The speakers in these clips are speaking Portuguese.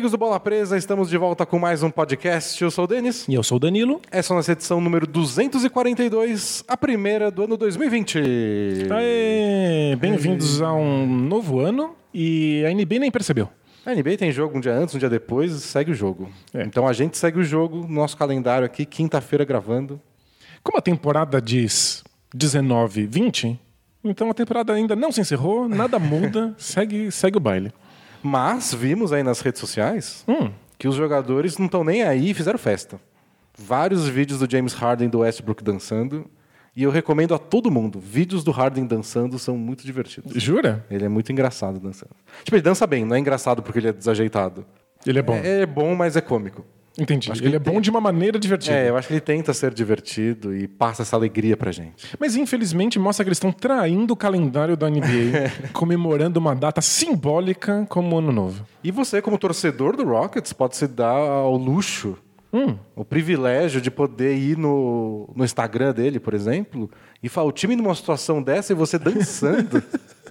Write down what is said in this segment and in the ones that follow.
Amigos do Bola Presa, estamos de volta com mais um podcast. Eu sou o Denis. E eu sou o Danilo. Essa é a nossa edição número 242, a primeira do ano 2020. Aê! Bem-vindos a um novo ano e a NBA nem percebeu. A NBA tem jogo um dia antes, um dia depois, segue o jogo. É. Então a gente segue o jogo, nosso calendário aqui, quinta-feira gravando. Como a temporada diz 19, 20, então a temporada ainda não se encerrou, nada muda, segue, segue o baile. Mas vimos aí nas redes sociais Hum, que os jogadores não estão nem aí e fizeram festa. Vários vídeos do James Harden do Westbrook dançando. E eu recomendo a todo mundo. Vídeos do Harden dançando são muito divertidos. jura? Ele é muito engraçado dançando. Tipo, ele dança bem, não é engraçado porque ele é desajeitado. Ele é bom. É, é bom, mas é cômico. Entendi. acho que Ele é ele tem- bom de uma maneira divertida. É, eu acho que ele tenta ser divertido e passa essa alegria pra gente. Mas infelizmente mostra que eles estão traindo o calendário da NBA, comemorando uma data simbólica como o Ano Novo. E você, como torcedor do Rockets, pode se dar ao luxo, Hum, o privilégio de poder ir no, no Instagram dele, por exemplo, e falar o time numa situação dessa e você dançando.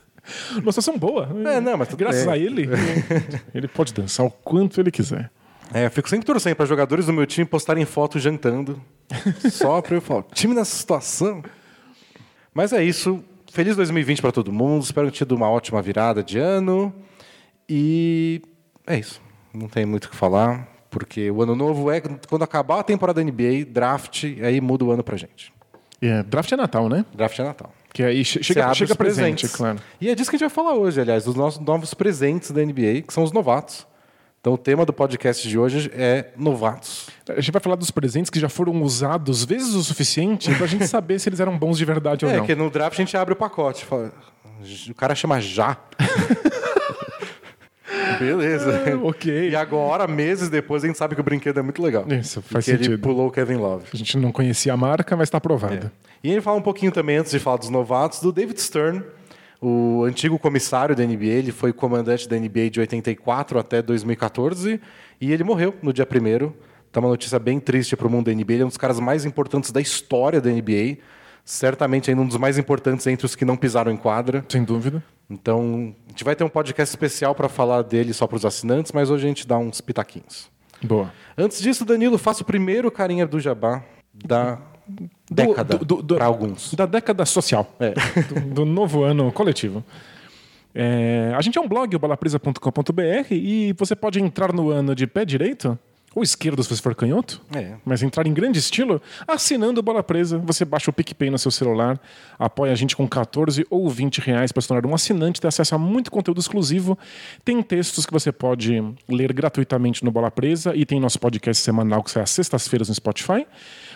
uma situação boa. É, não, mas Graças bem. a ele, ele pode dançar o quanto ele quiser. É, eu fico sempre torcendo para jogadores do meu time postarem foto jantando. Só pra eu falar, time nessa situação. Mas é isso. Feliz 2020 para todo mundo. Espero que tenha tido uma ótima virada de ano. E é isso. Não tem muito o que falar, porque o ano novo é quando acabar a temporada da NBA, draft, aí muda o ano pra gente. É, draft é Natal, né? Draft é Natal. Que aí che- chega, chega presente, presentes. claro. E é disso que a gente vai falar hoje, aliás, dos nossos novos presentes da NBA, que são os novatos. Então o tema do podcast de hoje é novatos. A gente vai falar dos presentes que já foram usados vezes o suficiente pra gente saber se eles eram bons de verdade ou É, não. que no draft a gente abre o pacote. Fala, o cara chama já. Beleza. É, ok. E agora, meses depois, a gente sabe que o brinquedo é muito legal. Isso, faz ele sentido. pulou o Kevin Love. A gente não conhecia a marca, mas está aprovada. E ele fala um pouquinho também, antes de falar dos novatos, do David Stern, o antigo comissário da NBA. Ele foi comandante da NBA de 84 até 2014 e ele morreu no dia 1 Tá uma notícia bem triste para o mundo da NBA. Ele é um dos caras mais importantes da história da NBA. Certamente ainda um dos mais importantes entre os que não pisaram em quadra. Sem dúvida. Então, a gente vai ter um podcast especial para falar dele só para os assinantes, mas hoje a gente dá uns pitaquinhos. Boa. Antes disso, Danilo, faça o primeiro carinha do Jabá da década para alguns. Da década social. É. Do, do novo ano coletivo. É, a gente é um blog, o balapresa.com.br, e você pode entrar no ano de pé direito, ou esquerdo se você for canhoto, É. mas entrar em grande estilo assinando Bola Presa. Você baixa o PicPay no seu celular, apoia a gente com 14 ou 20 reais para se tornar um assinante, ter acesso a muito conteúdo exclusivo. Tem textos que você pode ler gratuitamente no Bola Presa e tem nosso podcast semanal que sai às sextas-feiras no Spotify.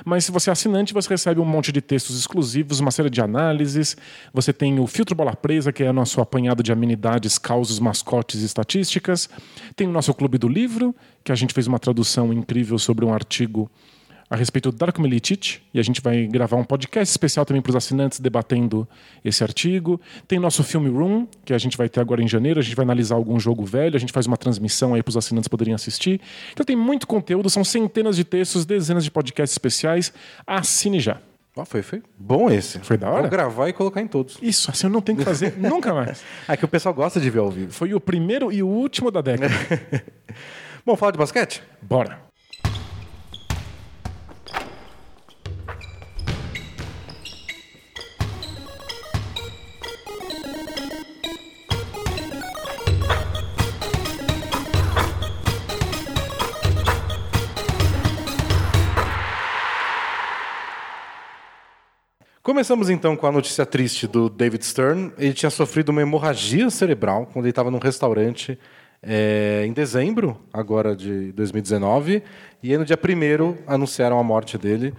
Mas se você é assinante, você recebe um monte de textos exclusivos, uma série de análises. Você tem o Filtro Bola Presa, que é nosso apanhado de amenidades, causos, mascotes e estatísticas. Tem o nosso Clube do Livro, que a gente fez uma tradução incrível sobre um artigo a respeito do Darko Milicic, e a gente vai gravar um podcast especial também para os assinantes debatendo esse artigo. Tem nosso filme Room, que a gente vai ter agora em janeiro, a gente vai analisar algum jogo velho, a gente faz uma transmissão aí para os assinantes poderem assistir. Então tem muito conteúdo, são centenas de textos, dezenas de podcasts especiais. Assine já. Ó, foi, foi bom esse. Foi da hora? Vou gravar e colocar em todos. Isso, assim eu não tenho que fazer nunca mais. É que o pessoal gosta de ver ao vivo. Foi o primeiro e o último da década. Bom, falar de basquete? Bora. Começamos então com a notícia triste do David Stern. Ele tinha sofrido uma hemorragia cerebral quando ele estava num restaurante é, em dezembro, agora de 2019. E aí no dia 1 anunciaram a morte dele.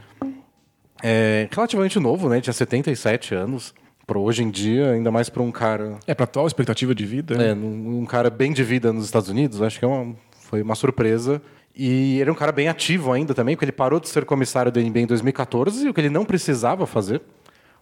É, relativamente novo, né? Tinha 77 anos. Para hoje em dia, ainda mais para um cara É para atual expectativa de vida. É, um, um cara bem de vida nos Estados Unidos, acho que é uma- foi uma surpresa. E ele era um cara bem ativo ainda também, porque ele parou de ser comissário da NBA em 2014, o que ele não precisava fazer.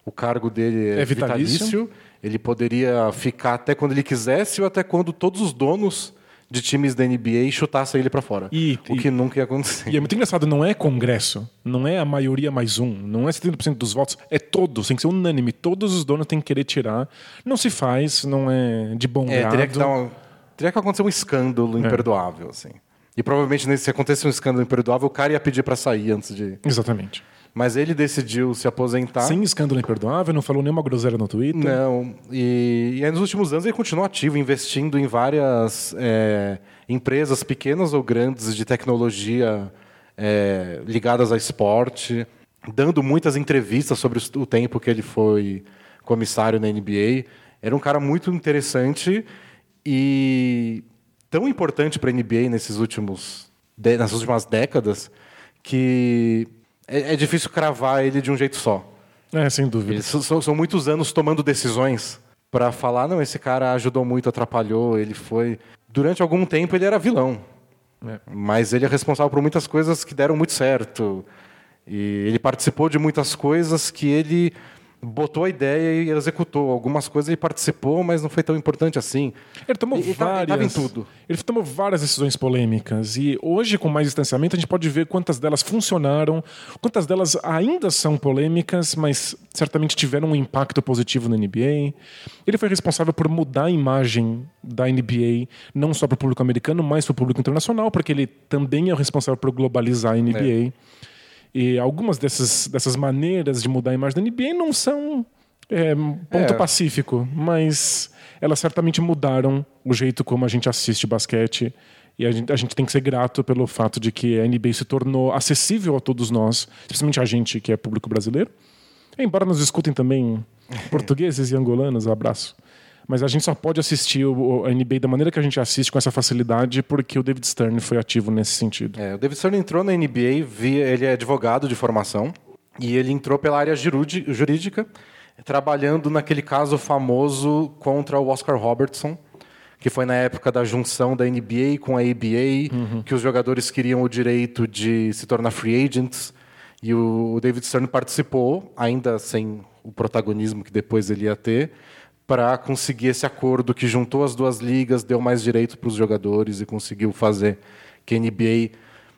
O cargo dele é, É vitalício. vitalício. Ele poderia ficar até quando ele quisesse ou até quando todos os donos de times da NBA chutassem ele para fora. E- o e- que nunca ia acontecer. E é muito engraçado, não é congresso, não é a maioria mais um, não é 70% dos votos, é todos, tem que ser unânime, todos os donos têm que querer tirar. Não se faz, não é de bom É, grado. teria que dar uma, teria que acontecer um escândalo imperdoável, assim. E provavelmente se acontecesse um escândalo imperdoável, o cara ia pedir para sair antes de. Exatamente. Mas ele decidiu se aposentar. Sem escândalo imperdoável, não falou nenhuma groselha no Twitter. Não. E, e aí, nos últimos anos ele continuou ativo, investindo em várias é, empresas pequenas ou grandes de tecnologia é, ligadas a esporte, dando muitas entrevistas sobre o, tempo que ele foi comissário na NBA. Era um cara muito interessante e tão importante para a NBA nesses últimos, de, nas últimas décadas que é, é, difícil cravar ele de um jeito só. É, sem dúvida. Eles são, são muitos anos tomando decisões para falar, não, esse cara ajudou muito, atrapalhou, ele foi... Durante algum tempo ele era vilão. É. Mas ele é responsável por muitas coisas que deram muito certo. E ele participou de muitas coisas que ele botou a ideia e executou. Algumas coisas ele participou, mas não foi tão importante assim. Ele tomou várias. ele tomou várias decisões polêmicas. E hoje, com mais distanciamento, a gente pode ver quantas delas funcionaram, quantas delas ainda são polêmicas, mas certamente tiveram um impacto positivo na NBA. Ele foi responsável por mudar a imagem da NBA, não só para o público americano, mas para o público internacional, porque ele também é o responsável por globalizar a NBA. E algumas dessas, dessas maneiras de mudar a imagem da NBA não são é, ponto É. pacífico, mas elas certamente mudaram o jeito como a gente assiste basquete. E a gente, a gente tem que ser grato pelo fato de que a NBA se tornou acessível a todos nós, especialmente a gente que é público brasileiro. Embora nos escutem também portugueses e angolanos, abraço. Mas a gente só pode assistir o, a NBA da maneira que a gente assiste com essa facilidade porque o David Stern foi ativo nesse sentido. É, o David Stern entrou na NBA, via, ele é advogado de formação, e ele entrou pela área jurídica, trabalhando naquele caso famoso contra o Oscar Robertson, que foi na época da junção da NBA com a ABA, que os jogadores queriam o direito de se tornar free agents, e o David Stern participou, ainda sem o protagonismo que depois ele ia ter, para conseguir esse acordo que juntou as duas ligas, deu mais direito para os jogadores e conseguiu fazer que a NBA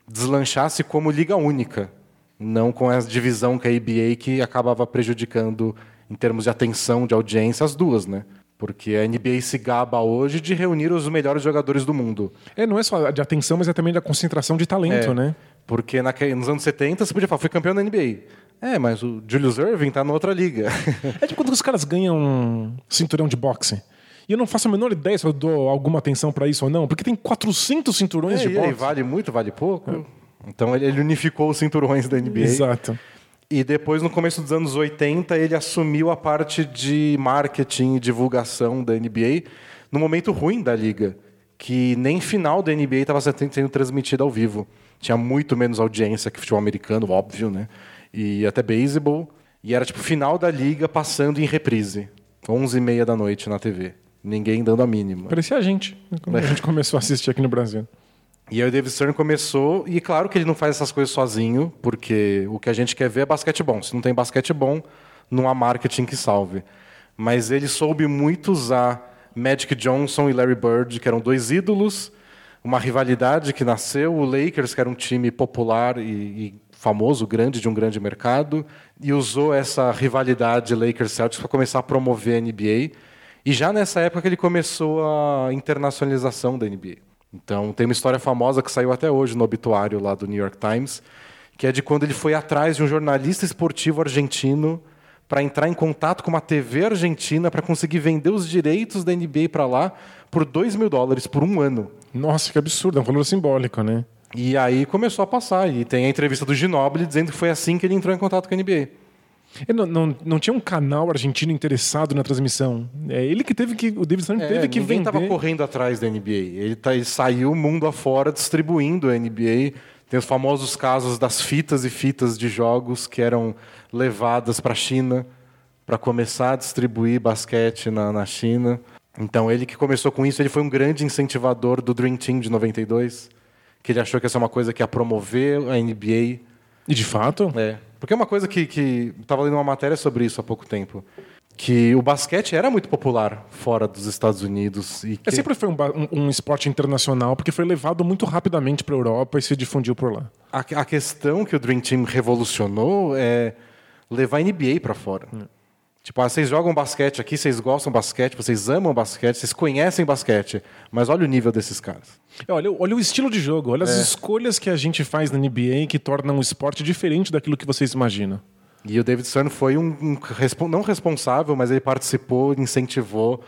deslanchasse como liga única, não com a divisão que a ABA que acabava prejudicando em termos de atenção, de audiência, as duas, né? Porque a NBA se gaba hoje de reunir os melhores jogadores do mundo. É, não é só de atenção, mas é também da concentração de talento, É, né? Porque naque- nos anos 70 você podia falar, fui campeão da NBA. É, mas o Julius Irving tá na outra liga. É tipo quando os caras ganham um cinturão de boxe. E eu não faço a menor ideia se eu dou alguma atenção pra isso ou não, porque tem 400 cinturões É, de e boxe. vale muito, vale pouco. Então ele ele unificou os cinturões da NBA. Exato. E depois, no começo dos anos 80, ele assumiu a parte de marketing e divulgação da NBA no momento ruim da liga, que nem final da NBA estava sendo transmitida ao vivo. Tinha muito menos audiência que futebol americano, óbvio, né? E até beisebol. E era tipo final da liga passando em reprise. 11h30 da noite na TV. Ninguém dando a mínima. Parecia a gente, quando a gente começou a assistir aqui no Brasil. E aí o David Stern começou, e claro que ele não faz essas coisas sozinho, porque o que a gente quer ver é basquete bom. Se não tem basquete bom, não há marketing que salve. Mas ele soube muito usar Magic Johnson e Larry Bird, que eram dois ídolos, uma rivalidade que nasceu, o Lakers, que era um time popular e, e famoso, grande, de um grande mercado, e usou essa rivalidade Lakers-Celtics para começar a promover a NBA. E já nessa época que ele começou a internacionalização da NBA. Então, tem uma história famosa que saiu até hoje no obituário lá do New York Times, que é de quando ele foi atrás de um jornalista esportivo argentino para entrar em contato com uma TV argentina para conseguir vender os direitos da NBA para lá por 2 mil dólares por um ano. Nossa, que absurdo, é um valor simbólico, né? E aí começou a passar. E tem a entrevista do Ginóbili dizendo que foi assim que ele entrou em contato com a NBA. Não, não, não tinha um canal argentino interessado na transmissão. É ele que teve que. O David Stern teve que É, vender. estava correndo atrás da NBA. Ele, tá, ele saiu mundo afora distribuindo a NBA. Tem os famosos casos das fitas e fitas de jogos que eram levadas para a China para começar a distribuir basquete na, na China. Então, ele que começou com isso, ele foi um grande incentivador do Dream Team de 92, que ele achou que essa é uma coisa que ia promover a NBA. E de fato, É. Porque é uma coisa que, que estava lendo uma matéria sobre isso há pouco tempo. Que o basquete era muito popular fora dos Estados Unidos. E que... é, sempre foi um, um- um esporte internacional, porque foi levado muito rapidamente para a Europa e se difundiu por lá. a, a questão que o Dream Team revolucionou é levar a NBA para fora. Tipo, ah, vocês jogam basquete aqui, vocês gostam basquete, vocês amam basquete, vocês conhecem basquete, mas olha o nível desses caras. É, Olha, olha o estilo de jogo, olha as É. escolhas que a gente faz na NBA que tornam o esporte diferente daquilo que vocês imaginam. E o David Stern foi um, um respon- não responsável, mas ele participou, incentivou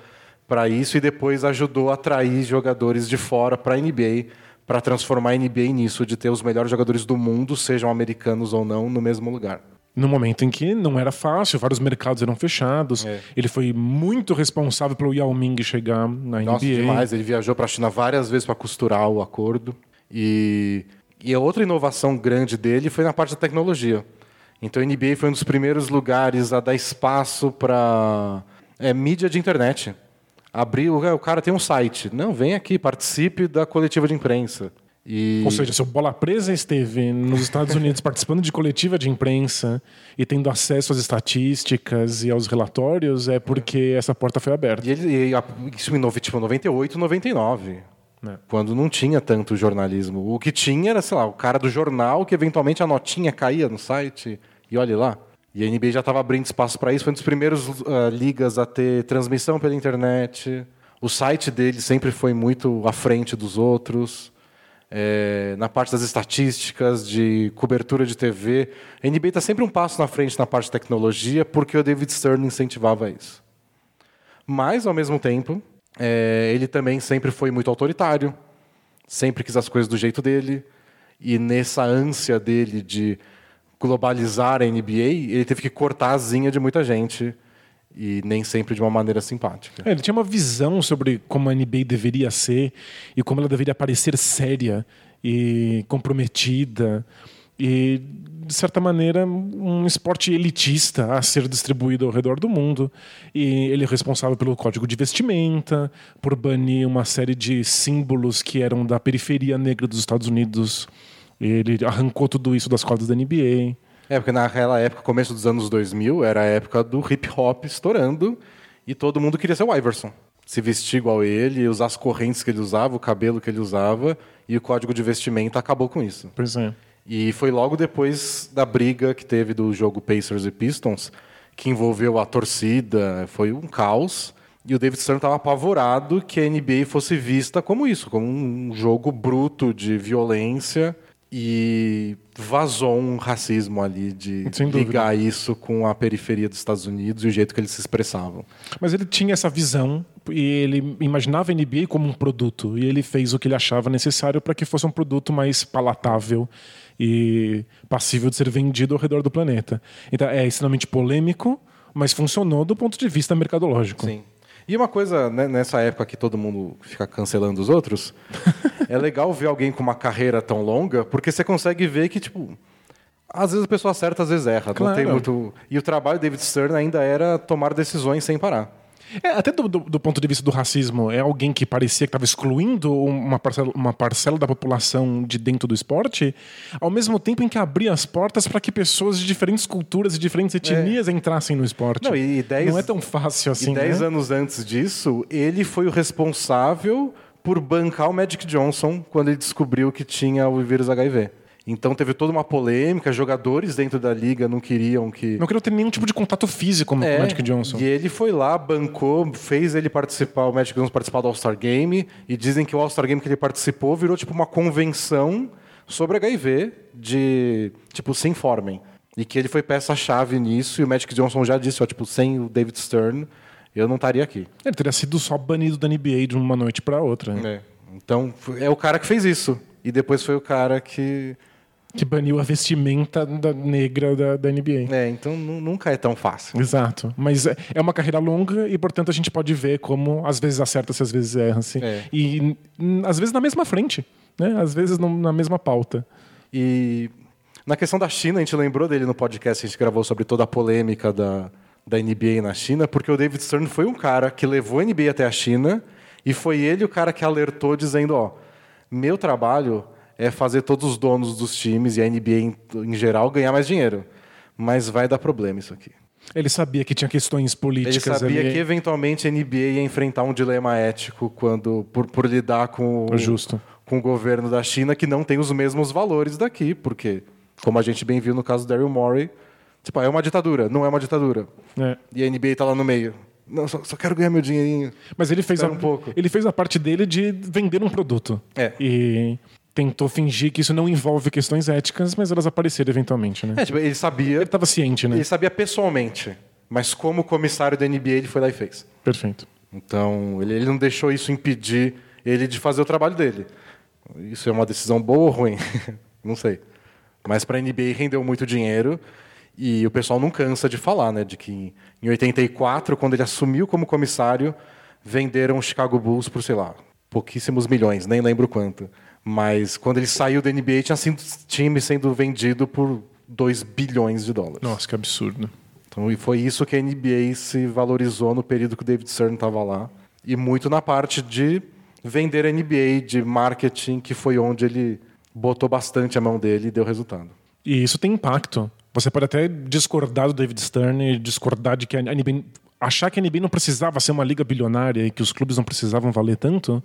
para isso e depois ajudou a atrair jogadores de fora para a NBA, para transformar a NBA nisso, de ter os melhores jogadores do mundo, sejam americanos ou não, no mesmo lugar. No momento em que não era fácil, vários mercados eram fechados. É. Ele foi muito responsável pelo Yao Ming chegar na Nossa, NBA. demais. Ele viajou para a China várias vezes para costurar o acordo. E, e a outra inovação grande dele foi na parte da tecnologia. Então a NBA foi um dos primeiros lugares a dar espaço para é, mídia de internet. Abriu, o cara tem um site. Não, vem aqui, participe da coletiva de imprensa. E... Ou seja, se o Bola Presa esteve nos Estados Unidos participando de coletiva de imprensa e tendo acesso às estatísticas e aos relatórios, é porque essa porta foi aberta. E ele, e a- isso em tipo, 98, 99. né? Quando não tinha tanto jornalismo. O que tinha era, sei lá, o cara do jornal que eventualmente a notinha caía no site e olhe lá. E a NBA já estava abrindo espaço para isso. Foi um dos primeiros ah, ligas a ter transmissão pela internet. O site dele sempre foi muito à frente dos outros. É, na parte das estatísticas, de cobertura de TV. A NBA está sempre um passo na frente na parte de tecnologia porque o David Stern incentivava isso. Mas, ao mesmo tempo, é, ele também sempre foi muito autoritário, sempre quis as coisas do jeito dele, e nessa ânsia dele de globalizar a NBA, ele teve que cortar a asinha de muita gente, e nem sempre de uma maneira simpática. É, ele tinha uma visão sobre como a NBA deveria ser e como ela deveria parecer séria e comprometida e de certa maneira um esporte elitista a ser distribuído ao redor do mundo. E ele é responsável pelo código de vestimenta por banir uma série de símbolos que eram da periferia negra dos Estados Unidos. Ele arrancou tudo isso das quadras da NBA É, porque naquela época, começo dos anos 2000, era a época do hip hop estourando e todo mundo queria ser o Iverson. Se vestir igual ele, usar as correntes que ele usava, o cabelo que ele usava, e o código de vestimenta acabou com isso. Pois é. E foi logo depois da briga que teve do jogo Pacers e Pistons, que envolveu a torcida, foi um caos. E o David Stern estava apavorado que a NBA fosse vista como isso, como um jogo bruto de violência e vazou um racismo ali de Sem dúvida. ligar isso com a periferia dos Estados Unidos e o jeito que eles se expressavam. Mas ele tinha essa visão e ele imaginava a NBA como um produto e ele fez o que ele achava necessário para que fosse um produto mais palatável e passível de ser vendido ao redor do planeta. Então é extremamente polêmico, mas funcionou do ponto de vista mercadológico. Sim. E uma coisa, né, nessa época que todo mundo fica cancelando os outros, é legal ver alguém com uma carreira tão longa, porque você consegue ver que, tipo, às vezes a pessoa acerta, às vezes erra. Não Claro. tem muito... E o trabalho do David Stern ainda era tomar decisões sem parar. É, até do, do- do ponto de vista do racismo, é alguém que parecia que estava excluindo uma parcela, uma parcela da população de dentro do esporte, ao mesmo tempo em que abria as portas para que pessoas de diferentes culturas e diferentes etnias entrassem no esporte. Não, e dez- Não é tão fácil assim. e dez né? anos antes disso, ele foi o responsável por bancar o Magic Johnson quando ele descobriu que tinha o vírus HIV. Então teve toda uma polêmica, jogadores dentro da liga não queriam que... Não queria ter nenhum tipo de contato físico com o É, Magic Johnson. E ele foi lá, bancou, fez ele participar, o Magic Johnson participar do All-Star Game, e dizem que o All-Star Game que ele participou virou tipo uma convenção sobre HIV de, tipo, se informem. E que ele foi peça-chave nisso, e o Magic Johnson já disse, ó, tipo, sem o David Stern, eu não estaria aqui. Ele teria sido só banido da NBA de uma noite para outra. né? É. Então, é o cara que fez isso. E depois foi o cara que... Que baniu a vestimenta da negra da, da NBA. É, então nu- nunca é tão fácil. Exato. Mas é é uma carreira longa e, portanto, a gente pode ver como às vezes acerta-se, às vezes erra-se. É. E às vezes na mesma frente, né? Às vezes no- na mesma pauta. E na questão da China, a gente lembrou dele no podcast que a gente gravou sobre toda a polêmica da, da NBA na China, porque o David Stern foi um cara que levou a NBA até a China e foi ele o cara que alertou dizendo, ó, meu trabalho é fazer todos os donos dos times e a NBA em, em geral ganhar mais dinheiro. Mas vai dar problema isso aqui. Ele sabia que tinha questões Ele políticas sabia ali. que eventualmente a NBA ia enfrentar um dilema ético quando por, por lidar com o, Justo. com o governo da China que não tem os mesmos valores daqui, porque como a gente bem viu no caso do Daryl Morey, Tipo, ah, é uma ditadura, não é uma ditadura. É. E a NBA tá lá no meio. Não, só, só quero ganhar meu dinheirinho. Mas ele fez, a, um pouco. ele fez a parte dele de vender um produto. É. E tentou fingir que isso não envolve questões éticas, mas elas apareceram eventualmente, né? É, tipo, ele sabia, Ele estava ciente, né? ele sabia pessoalmente. Mas como comissário da NBA, ele foi lá e fez. Perfeito. Então, ele, ele não deixou isso impedir ele de fazer o trabalho dele. Isso é uma decisão boa ou ruim? não sei. Mas para a NBA rendeu muito dinheiro e o pessoal não cansa de falar, né? De que em 84, quando ele assumiu como comissário, venderam o Chicago Bulls por, sei lá, pouquíssimos milhões, nem lembro quanto. Mas quando ele saiu da NBA, tinha sido time sendo vendido por 2 bilhões de dólares. Nossa, que absurdo. Então, e foi isso que a NBA se valorizou no período que o David Stern estava lá. E muito na parte de vender a NBA, de marketing, que foi onde ele botou bastante a mão dele e deu resultado. E isso tem impacto. Você pode até discordar do David Stern discordar de que a NBA. achar que a NBA não precisava ser uma liga bilionária e que os clubes não precisavam valer tanto.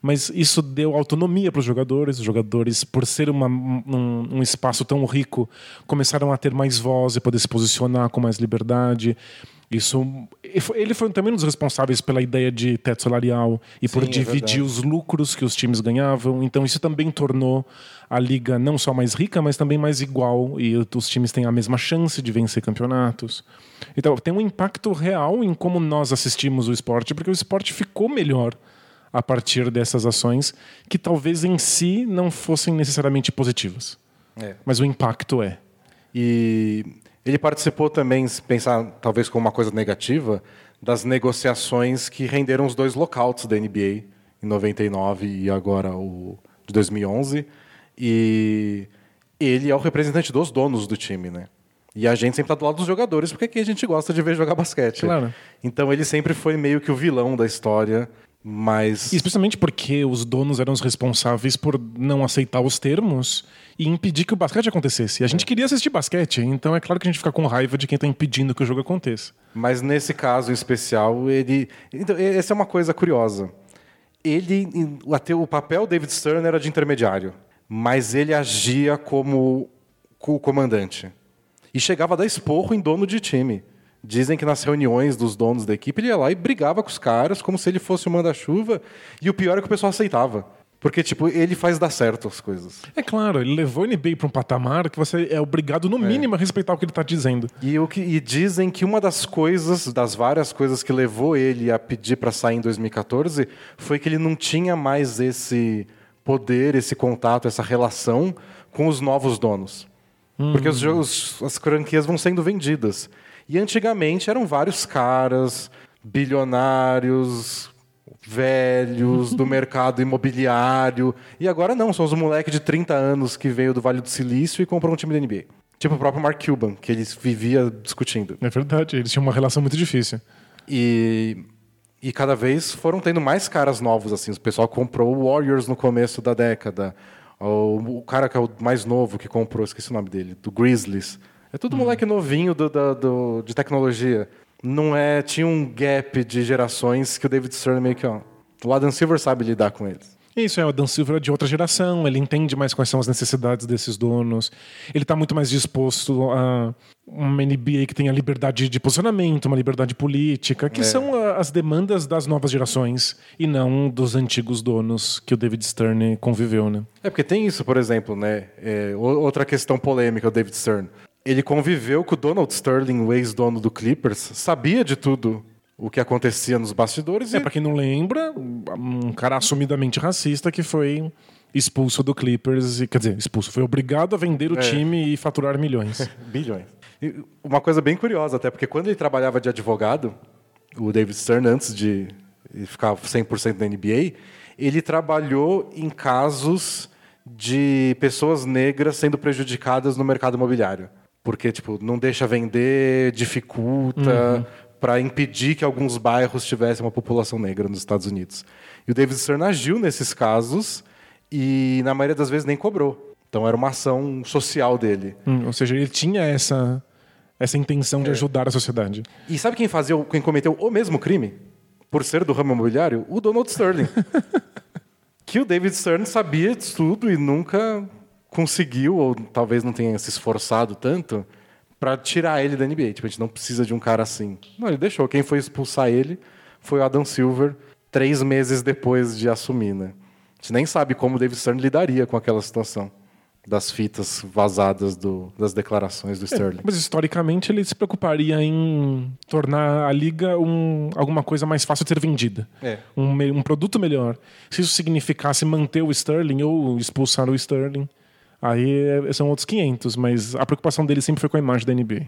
Mas isso deu autonomia para os jogadores. Os jogadores, por ser uma, um, um espaço tão rico, começaram a ter mais voz e poder se posicionar com mais liberdade. Isso, ele foi também um dos responsáveis pela ideia de teto salarial e por Sim, é dividir verdade. os lucros que os times ganhavam. Então isso também tornou a liga não só mais rica, mas também mais igual e os times têm a mesma chance de vencer campeonatos. Então tem um impacto real em como nós assistimos o esporte, porque o esporte ficou melhor a partir dessas ações que talvez em si não fossem necessariamente positivas, É. mas o impacto é. E ele participou também, se pensar talvez como uma coisa negativa, das negociações que renderam os dois lockouts da NBA, em 99 e agora o de 2011. E ele é o representante dos donos do time, né? E a gente sempre está do lado dos jogadores, porque aqui a gente gosta de ver jogar basquete. Claro. Então ele sempre foi meio que o vilão da história, mas... Especialmente porque os donos eram os responsáveis por não aceitar os termos e impedir que o basquete acontecesse. E a gente queria assistir basquete, então é claro que a gente fica com raiva de quem está impedindo que o jogo aconteça. Mas nesse caso em especial, ele. Então, essa é uma coisa curiosa. Ele. O papel David Stern era de intermediário, mas ele agia como o comandante. E chegava a dar esporro em dono de time. Dizem que nas reuniões dos donos da equipe ele ia lá e brigava com os caras como se ele fosse o manda-chuva. E o pior é que o pessoal aceitava. Porque, tipo, ele faz dar certo as coisas. É claro, ele levou a NBA para um patamar que você é obrigado, no mínimo, a respeitar o que ele está dizendo. E, o que, e dizem que uma das coisas, das várias coisas que levou ele a pedir para sair em 2014, foi que ele não tinha mais esse poder, esse contato, essa relação com os novos donos. Porque os jogos, as franquias vão sendo vendidas. E antigamente eram vários caras, bilionários, velhos, do mercado imobiliário. E agora não, são os moleques de 30 anos que veio do Vale do Silício e compram um time da NBA. Tipo o próprio Mark Cuban, que eles vivia discutindo. É verdade, eles tinham uma relação muito difícil. E, e cada vez foram tendo mais caras novos, assim. O pessoal comprou o Warriors no começo da década. O, o cara que é o mais novo que comprou, esqueci o nome dele, do Grizzlies. É tudo moleque novinho do, da- do- de tecnologia. Não é... Tinha um gap de gerações que o David Stern meio que... Ó, o Adam Silver sabe lidar com eles. Isso é o Dan Silver é de outra geração, ele entende mais quais são as necessidades desses donos. Ele está muito mais disposto a uma NBA que tenha liberdade de posicionamento, uma liberdade política, que são a- as demandas das novas gerações e não dos antigos donos que o David Stern conviveu, né? É porque tem isso, por exemplo, né? É, outra questão polêmica, o David Stern. Ele conviveu com o Donald Sterling, o ex-dono do Clippers, sabia de tudo o que acontecia nos bastidores É, e pra quem não lembra, um cara assumidamente racista que foi expulso do Clippers, e, quer dizer, expulso, foi obrigado a vender o time e faturar milhões. bilhões. E uma coisa bem curiosa até, porque quando ele trabalhava de advogado, o David Stern, antes de ficar 100% na NBA, ele trabalhou em casos de pessoas negras sendo prejudicadas no mercado imobiliário. Porque, tipo, não deixa vender, dificulta, para impedir que alguns bairros tivessem uma população negra nos Estados Unidos. E o David Stern agiu nesses casos e, na maioria das vezes, nem cobrou. Então, era uma ação social dele. Hum, ou seja, ele tinha essa, essa intenção de ajudar a sociedade. E sabe quem fazia, quem cometeu o mesmo crime? Por ser do ramo imobiliário? O Donald Sterling. que o David Stern sabia disso tudo e nunca conseguiu, ou talvez não tenha se esforçado tanto, pra tirar ele da NBA. Tipo, a gente não precisa de um cara assim. Não, ele deixou. Quem foi expulsar ele foi o Adam Silver, três meses depois de assumir, né? A gente nem sabe como o David Stern lidaria com aquela situação das fitas vazadas do, das declarações do Sterling. Mas historicamente ele se preocuparia em tornar a liga um, alguma coisa mais fácil de ser vendida. É. Um, um produto melhor. Se isso significasse manter o Sterling ou expulsar o Sterling, aí é- são outros 500. Mas a preocupação dele sempre foi com a imagem da NBA.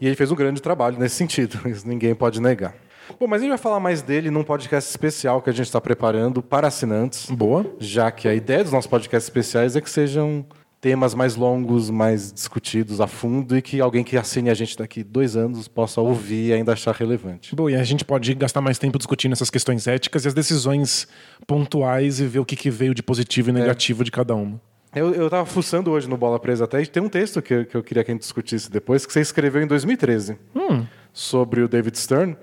E ele fez um grande trabalho nesse sentido, isso ninguém pode negar. Bom, mas a gente vai falar mais dele num podcast especial que a gente está preparando para assinantes, Boa. já que a ideia dos nossos podcasts especiais é que sejam temas mais longos, mais discutidos a fundo e que alguém que assine a gente daqui dois anos possa ouvir e ainda achar relevante. Bom, e a gente pode gastar mais tempo discutindo essas questões éticas e as decisões pontuais e ver o que, que veio de positivo e negativo de cada uma. Eu, eu tava fuçando hoje no Bola Presa até e tem um texto que, eu- que eu queria que a gente discutisse depois, que você escreveu em 2013 sobre o David Stern,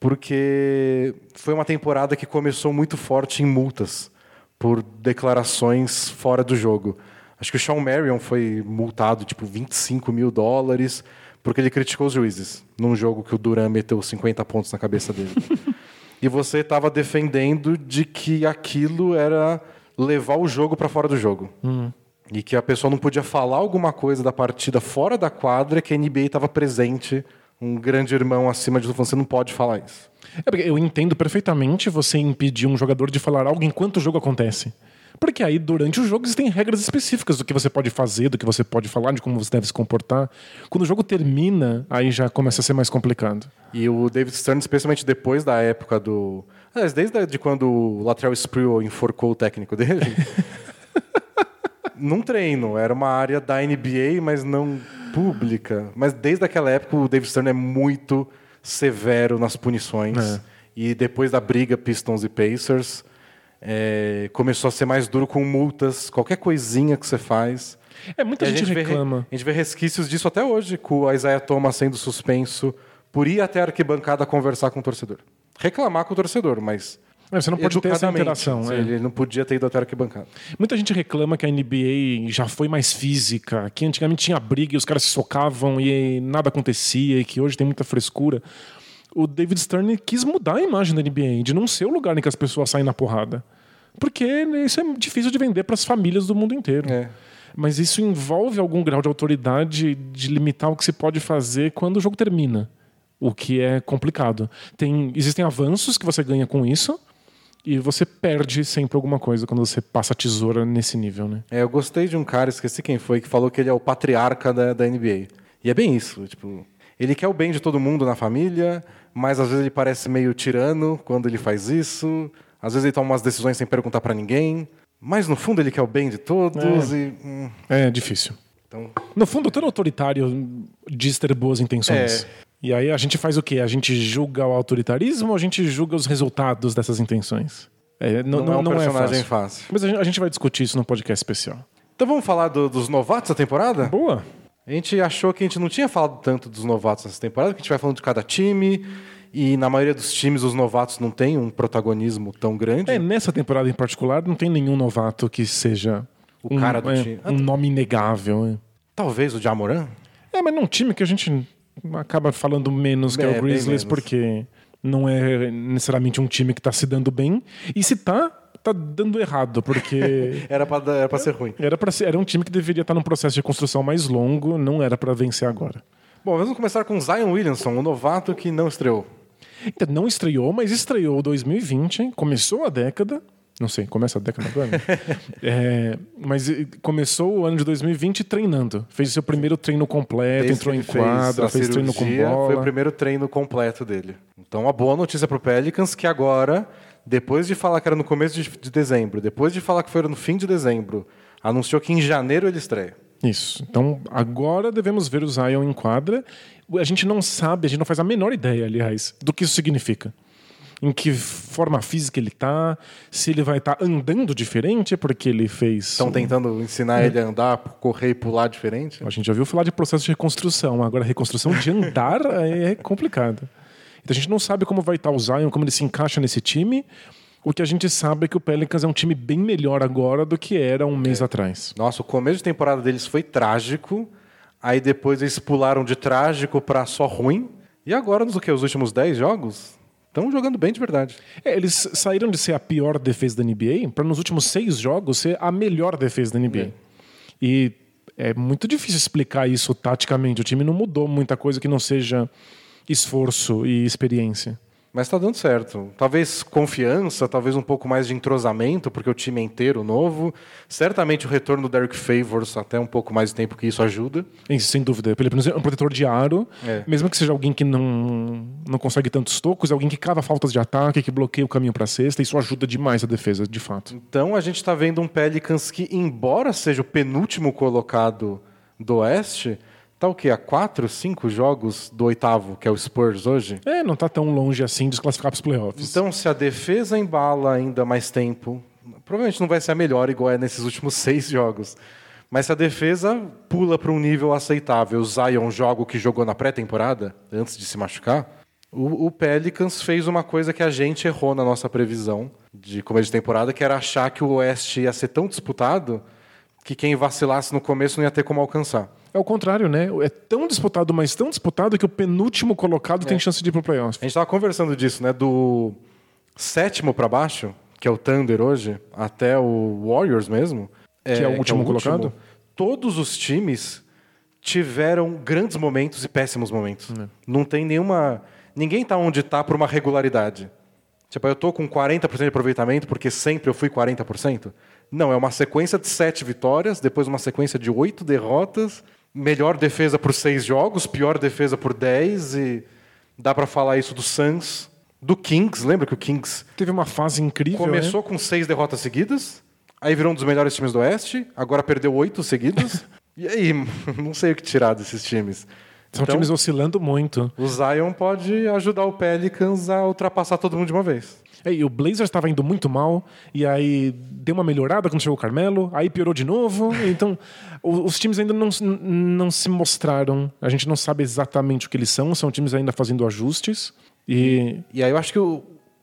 porque foi uma temporada que começou muito forte em multas por declarações fora do jogo. Acho que o Sean Marion foi multado tipo 25 mil dólares porque ele criticou os juízes num jogo que o Duran meteu 50 pontos na cabeça dele. e você estava defendendo de que aquilo era levar o jogo para fora do jogo. E que a pessoa não podia falar alguma coisa da partida fora da quadra que a NBA estava presente, um grande irmão acima de tudo, você não pode falar isso. É porque eu entendo perfeitamente você impedir um jogador de falar algo enquanto o jogo acontece. Porque aí, durante o jogo, existem regras específicas do que você pode fazer, do que você pode falar, de como você deve se comportar. Quando o jogo termina, aí já começa a ser mais complicado. E o David Stern, especialmente depois da época do. Aliás, desde de quando o Latrell Sprewell enforcou o técnico dele. num treino, era uma área da NBA, mas não pública. Mas desde aquela época o David Stern é muito severo nas punições. É. E depois da briga Pistons e Pacers, é, começou a ser mais duro com multas, qualquer coisinha que você faz. É, muita a gente, vê re- reclama. a gente vê resquícios disso até hoje, com o Isaiah Thomas sendo suspenso por ir até a arquibancada conversar com o torcedor. Reclamar com o torcedor, mas. É, você não pode ter essa interação. é. Ele não podia ter ido até a arquibancada. Muita gente reclama que a NBA já foi mais física, que antigamente tinha briga e os caras se socavam e nada acontecia, e que hoje tem muita frescura. O David Stern quis mudar a imagem da NBA, de não ser o lugar em que as pessoas saem na porrada. Porque isso é difícil de vender para as famílias do mundo inteiro. É. Mas isso envolve algum grau de autoridade de limitar o que se pode fazer quando o jogo termina. O que é complicado. Tem, existem avanços que você ganha com isso, e você perde sempre alguma coisa quando você passa a tesoura nesse nível, né? É, eu gostei de um cara, esqueci quem foi, que falou que ele é o patriarca da, da NBA. E é bem isso, tipo, ele quer o bem de todo mundo na família, mas às vezes ele parece meio tirano quando ele faz isso. Às vezes ele toma umas decisões sem perguntar pra ninguém, mas no fundo ele quer o bem de todos e hum, É difícil. então No fundo, todo autoritário diz ter boas intenções. É. E aí a gente faz o quê? A gente julga o autoritarismo ou a gente julga os resultados dessas intenções? É, não, não, é um não personagem fácil. fácil. Mas a gente, vai discutir isso no podcast especial. Então vamos falar do- dos novatos da temporada? Boa. A gente achou que a gente não tinha falado tanto dos novatos nessa temporada, que a gente vai falando de cada time. E na maioria dos times, os novatos não têm um protagonismo tão grande. É, nessa temporada em particular, não tem nenhum novato que seja O um, cara do é, time. um nome inegável. É. Talvez o Jamoran. É, mas num time que a gente acaba falando menos, que é, É, o Grizzlies, porque não é necessariamente um time que tá se dando bem. E se tá, tá dando errado, porque Era pra ser ruim. era, pra ser, era um time que deveria estar num processo de construção mais longo, não era pra vencer agora. Bom, vamos começar com Zion Williamson, o novato que não estreou. Então, não estreou, mas estreou 2020, hein? começou a década. Não sei, começa a década agora? É, mas começou o ano de 2020 treinando. Fez seu primeiro treino completo, Desde entrou em fez quadra, a fez treino com bola. Foi o primeiro treino completo dele. Então, uma boa notícia pro Pelicans, que agora, depois de falar que era no começo de, de dezembro, depois de falar que foi no fim de dezembro, anunciou que em janeiro ele estreia. Isso. Então, agora devemos ver o Zion em quadra. A gente não sabe, a gente não faz a menor ideia, aliás, do que isso significa. Em que forma física ele tá, se ele vai estar andando diferente, porque ele fez. Estão tentando ensinar ele a andar, correr e pular diferente. A gente já ouviu falar de processo de reconstrução, agora reconstrução de andar é complicada. Então a gente não sabe como vai estar o Zion, como ele se encaixa nesse time. O que a gente sabe é que o Pelicans é um time bem melhor agora do que era um mês atrás. Nossa, o começo de temporada deles foi trágico, Aí depois eles pularam de trágico para só ruim. E agora, nos que, os últimos 10 jogos, estão jogando bem de verdade. É, eles saíram de ser a pior defesa da NBA para nos últimos seis jogos ser a melhor defesa da NBA. É. E é muito difícil explicar isso taticamente. O time não mudou muita coisa que não seja esforço e experiência. Mas tá dando certo. Talvez confiança, talvez um pouco mais de entrosamento, porque o time é inteiro novo. Certamente o retorno do Derek Favors, até um pouco mais de tempo que isso ajuda. Isso, sem dúvida. Pelo menos é um protetor de aro. É. Mesmo que seja alguém que não, não consegue tantos tocos, é alguém que cava faltas de ataque, que bloqueia o caminho para a cesta. Isso ajuda demais a defesa, de fato. Então a gente está vendo um Pelicans que, embora seja o penúltimo colocado do Oeste, tá o quê? A quatro, cinco jogos do oitavo, que é o Spurs hoje? É, não tá tão longe assim de se classificar para os playoffs. Então, se a defesa embala ainda mais tempo, provavelmente não vai ser a melhor igual é nesses últimos seis jogos. Mas se a defesa pula para um nível aceitável, o Zion joga o que jogou na pré-temporada, antes de se machucar, o, o Pelicans fez uma coisa que a gente errou na nossa previsão de começo de temporada, que era achar que o Oeste ia ser tão disputado que quem vacilasse no começo não ia ter como alcançar. É o contrário, né? É tão disputado, mas tão disputado que o penúltimo colocado tem chance de ir pro playoffs. A gente estava conversando disso, né? Do sétimo para baixo, que é o Thunder hoje, até o Warriors mesmo. Que é o último colocado? Todos os times tiveram grandes momentos e péssimos momentos. Não tem nenhuma. Ninguém tá onde tá por uma regularidade. Tipo, eu tô com 40% de aproveitamento porque sempre eu fui 40%. Não, é uma sequência de sete vitórias, depois uma sequência de oito derrotas, melhor defesa por seis jogos, pior defesa por 10 e dá para falar isso do Suns, do Kings, lembra que o Kings Teve uma fase incrível. começou com seis derrotas seguidas, aí virou um dos melhores times do Oeste, agora perdeu oito seguidas. e aí, não sei o que tirar desses times. Né? São Então, times oscilando muito. o Zion pode ajudar o Pelicans a ultrapassar todo mundo de uma vez. É, e o Blazers estava indo muito mal, e aí deu uma melhorada quando chegou o Carmelo, aí piorou de novo. Então, os times ainda não, não se mostraram. A gente não sabe exatamente o que eles são, são times ainda fazendo ajustes. E E aí eu acho que o-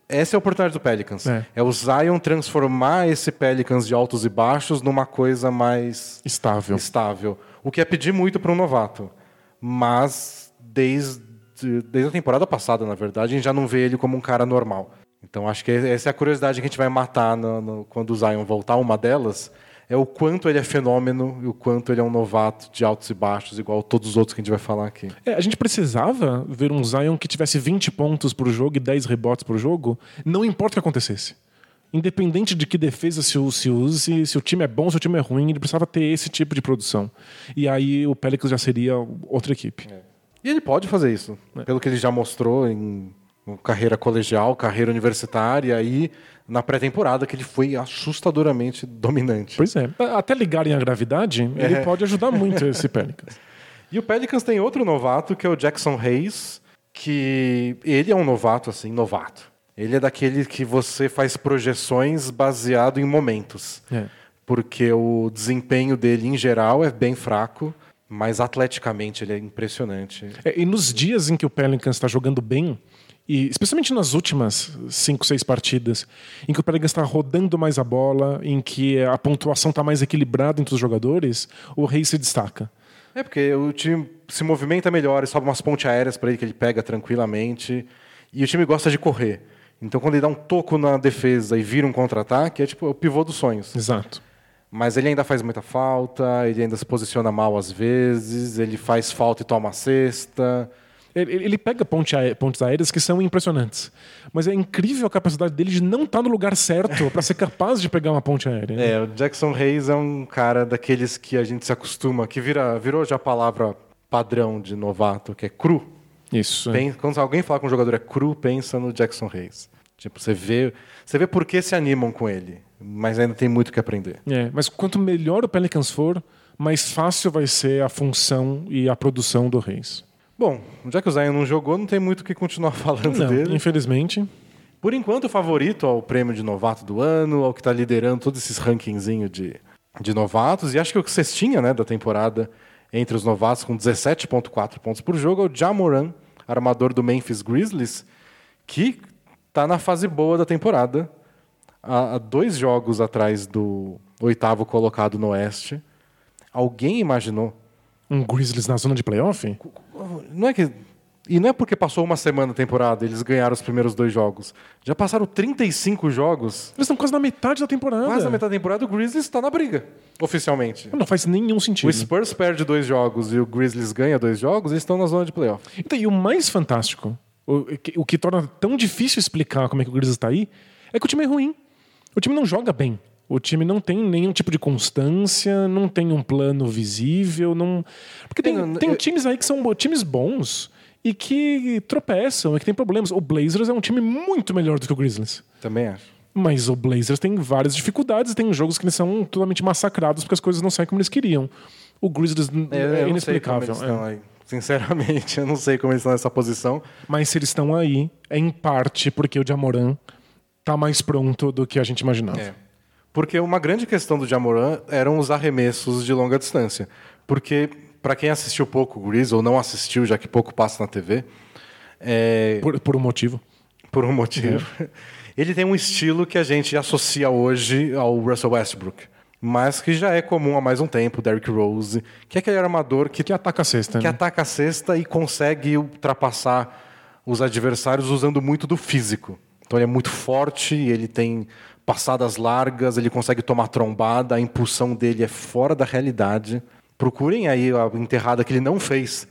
essa é a oportunidade do Pelicans. É. É. o Zion transformar esse Pelicans de altos e baixos numa coisa mais estável. estável. O que é pedir muito para um novato. Mas desde, desde a temporada passada, na verdade, a gente já não vê ele como um cara normal. Então acho que essa é a curiosidade que a gente vai matar no- no- quando o Zion voltar. Uma delas é o quanto ele é fenômeno e o quanto ele é um novato de altos e baixos, igual todos os outros que a gente vai falar aqui. É, a gente precisava ver um Zion que tivesse 20 pontos por jogo e 10 rebotes por jogo, não importa o que acontecesse. Independente de que defesa se use, se o time é bom, se o time é ruim, ele precisava ter esse tipo de produção. E aí o Pelicans já seria outra equipe. E ele pode fazer isso, pelo que ele já mostrou em carreira colegial, carreira universitária e na pré-temporada que ele foi assustadoramente dominante. Pois é. Até ligarem a gravidade, ele pode ajudar muito esse Pelicans. E o Pelicans tem outro novato que é o Jackson Hayes, que ele é um novato assim, novato. Ele é daquele que você faz projeções baseado em momentos. É. Porque o desempenho dele em geral é bem fraco, mas atleticamente ele é impressionante. É, e nos dias em que o Pelicans está jogando bem, e especialmente nas últimas cinco, seis partidas, em que o Pelicans está rodando mais a bola, em que a pontuação está mais equilibrada entre os jogadores, o Rei se destaca. É, porque o time se movimenta melhor, sobe umas pontes aéreas para ele que ele pega tranquilamente. E o time gosta de correr. Então, quando ele dá um toco na defesa e vira um contra-ataque, é tipo o pivô dos sonhos. Exato. Mas ele ainda faz muita falta, ele ainda se posiciona mal às vezes, ele faz falta e toma a cesta. Ele, pega ponte aé- pontes aéreas que são impressionantes. Mas é incrível a capacidade dele de não estar no lugar certo para ser capaz de pegar uma ponte aérea. É, o Jackson Hayes é um cara daqueles que a gente se acostuma, que vira, virou já a palavra padrão de novato, que é cru. Isso. é. Pen- Quando alguém fala que um jogador é cru, pensa no Jackson Hayes. Tipo, você vê, você vê por que se animam com ele, mas ainda tem muito que aprender. É, mas quanto melhor o Pelicans for, mais fácil vai ser a função e a produção do Reis. Bom, já que o Zion não jogou, não tem muito o que continuar falando Não, dele. infelizmente. Por enquanto, o favorito ao prêmio de novato do ano, ao que está liderando todos esses rankingzinhos de, de novatos. E acho que o cestinha né, da temporada entre os novatos, com 17,4 pontos por jogo, é o Jamoran, armador do Memphis Grizzlies, que está na fase boa da temporada. Há dois jogos atrás do oitavo colocado no Oeste. Alguém imaginou Um Grizzlies na zona de playoff? Não é que. E não é porque passou uma semana a temporada, eles ganharam os primeiros dois jogos. Já passaram 35 jogos. Eles estão quase na metade da temporada. Quase na metade da temporada, o Grizzlies está na briga, oficialmente. Não faz nenhum sentido. O Spurs perde dois jogos e o Grizzlies ganha dois jogos, eles estão na zona de playoff. Então, e o mais fantástico, o, que- o que torna tão difícil explicar como é que o Grizzlies está aí, é que o time é ruim. O time não joga bem. O time não tem nenhum tipo de constância, não tem um plano visível, não. Porque tem, Tem- tem eu- times aí que são times bons e que tropeçam e que tem problemas. O Blazers é um time muito melhor do que o Grizzlies. Também acho. Mas o Blazers tem várias dificuldades, tem jogos que eles são totalmente massacrados porque as coisas não saem como eles queriam. O Grizzlies É, eu é, não sei como inexplicável. é. estão aí. Sinceramente, eu não sei como eles estão nessa posição. Mas se eles estão aí, é em parte porque o Jamoran tá mais pronto do que a gente imaginava. É. Porque uma grande questão do Jamoran eram os arremessos de longa distância. Porque, para quem assistiu pouco o Grizz, ou não assistiu, já que pouco passa na TV, é, Por, por um motivo. por um motivo, ele tem um estilo que a gente associa hoje ao Russell Westbrook. Mas que já é comum há mais um tempo, Derrick Rose, que é aquele armador que, Que ataca a cesta, que né? ataca a cesta e consegue ultrapassar os adversários usando muito do físico. Então ele é muito forte, ele tem passadas largas, ele consegue tomar trombada, a impulsão dele é fora da realidade. Procurem aí a enterrada que ele não fez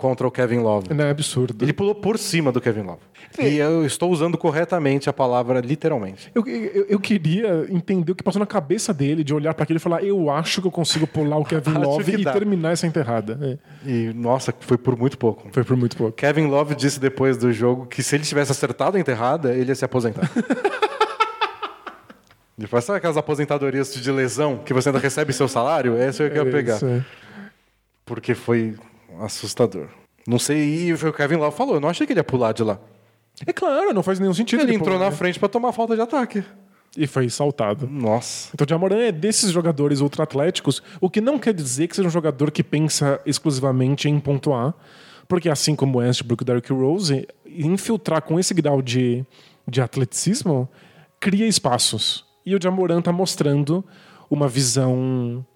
contra o Kevin Love. Não, é absurdo. Ele pulou por cima do Kevin Love. E eu estou usando corretamente a palavra literalmente. Eu, eu, eu queria entender o que passou na cabeça dele, de olhar para aquele e falar: Eu acho que eu consigo pular o Kevin Love e dá. terminar essa enterrada. É. E, nossa, foi por muito pouco. Foi por muito pouco. Kevin Love disse depois do jogo que se ele tivesse acertado a enterrada, ele ia se aposentar. Depois, sabe aquelas aposentadorias de lesão que você ainda recebe seu salário? Essa eu queria pegar. Isso, é. Porque foi assustador. Não sei, e foi o Kevin Love falou. Eu não achei que ele ia pular de lá. É claro, não faz nenhum sentido. Ele ele entrou pular, na né? frente pra tomar falta de ataque. E foi saltado. Nossa. Então, o Jamoran é desses jogadores ultra-atléticos, o que não quer dizer que seja um jogador que pensa exclusivamente em pontuar, porque assim como o Westbrook e o Derrick Rose, infiltrar com esse grau de, de atleticismo cria espaços. E o Jamoran está mostrando uma visão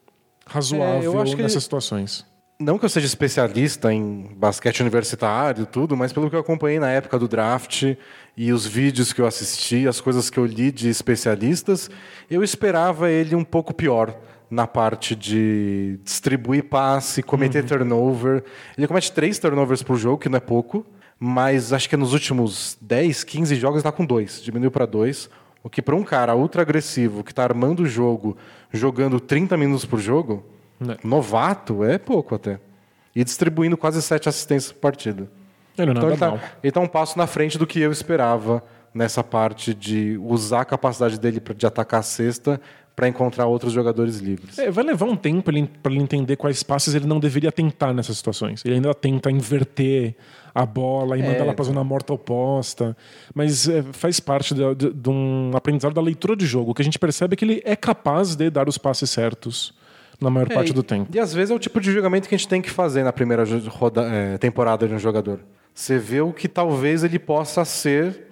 razoável É, eu acho que nessas ele- situações. Não que eu seja especialista em basquete universitário e tudo, mas pelo que eu acompanhei na época do draft e os vídeos que eu assisti, as coisas que eu li de especialistas, eu esperava ele um pouco pior na parte de distribuir passe, cometer turnover. Ele comete três turnovers por jogo, que não é pouco, mas acho que nos últimos 10, 15 jogos está com dois, diminuiu para dois. O que para um cara ultra agressivo que está armando o jogo, jogando 30 minutos por jogo, Né. novato é pouco até. E distribuindo quase sete assistências por partida. Ele não é Então ele mal. tá, um passo na frente do que eu esperava nessa parte de usar a capacidade dele de atacar a cesta para encontrar outros jogadores livres. É, vai levar um tempo para ele entender quais passes ele não deveria tentar nessas situações. Ele ainda tenta inverter a bola e É. mandar ela para zona morta oposta. Mas é, faz parte de, de- de um aprendizado da leitura de jogo. O que a gente percebe é que ele é capaz de dar os passes certos na maior parte É, do e- tempo. E às vezes é o tipo de julgamento que a gente tem que fazer na primeira roda- é, temporada de um jogador. Você vê o que talvez ele possa ser,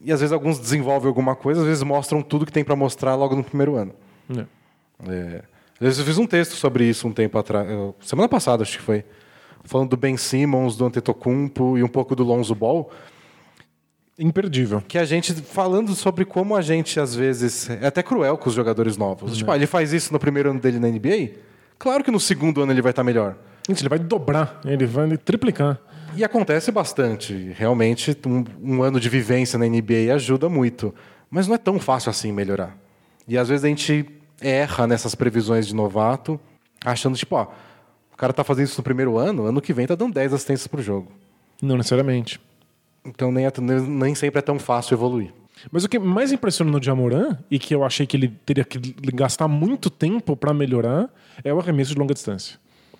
e às vezes alguns desenvolvem alguma coisa, às vezes mostram tudo que tem para mostrar logo no primeiro ano. É. É, eu fiz um texto sobre isso um tempo atrás, semana passada acho que foi, falando do Ben Simmons, do Antetokounmpo e um pouco do Lonzo Ball, Imperdível. que a gente falando sobre como a gente às vezes é até cruel com os jogadores novos. Tipo, ah, ele faz isso no primeiro ano dele na NBA? Claro que no segundo ano ele vai estar melhor. Gente, Ele vai dobrar, ele vai triplicar. E acontece bastante. Realmente, um, um ano de vivência na NBA ajuda muito. Mas não é tão fácil assim melhorar. E às vezes a gente erra nessas previsões de novato, achando, tipo, ó, o cara tá fazendo isso no primeiro ano, ano que vem tá dando 10 assistências por jogo. Não necessariamente. Então nem, é- nem sempre é tão fácil evoluir. Mas o que mais impressiona no Jamoran, e que eu achei que ele teria que gastar muito tempo para melhorar, é o arremesso de longa distância.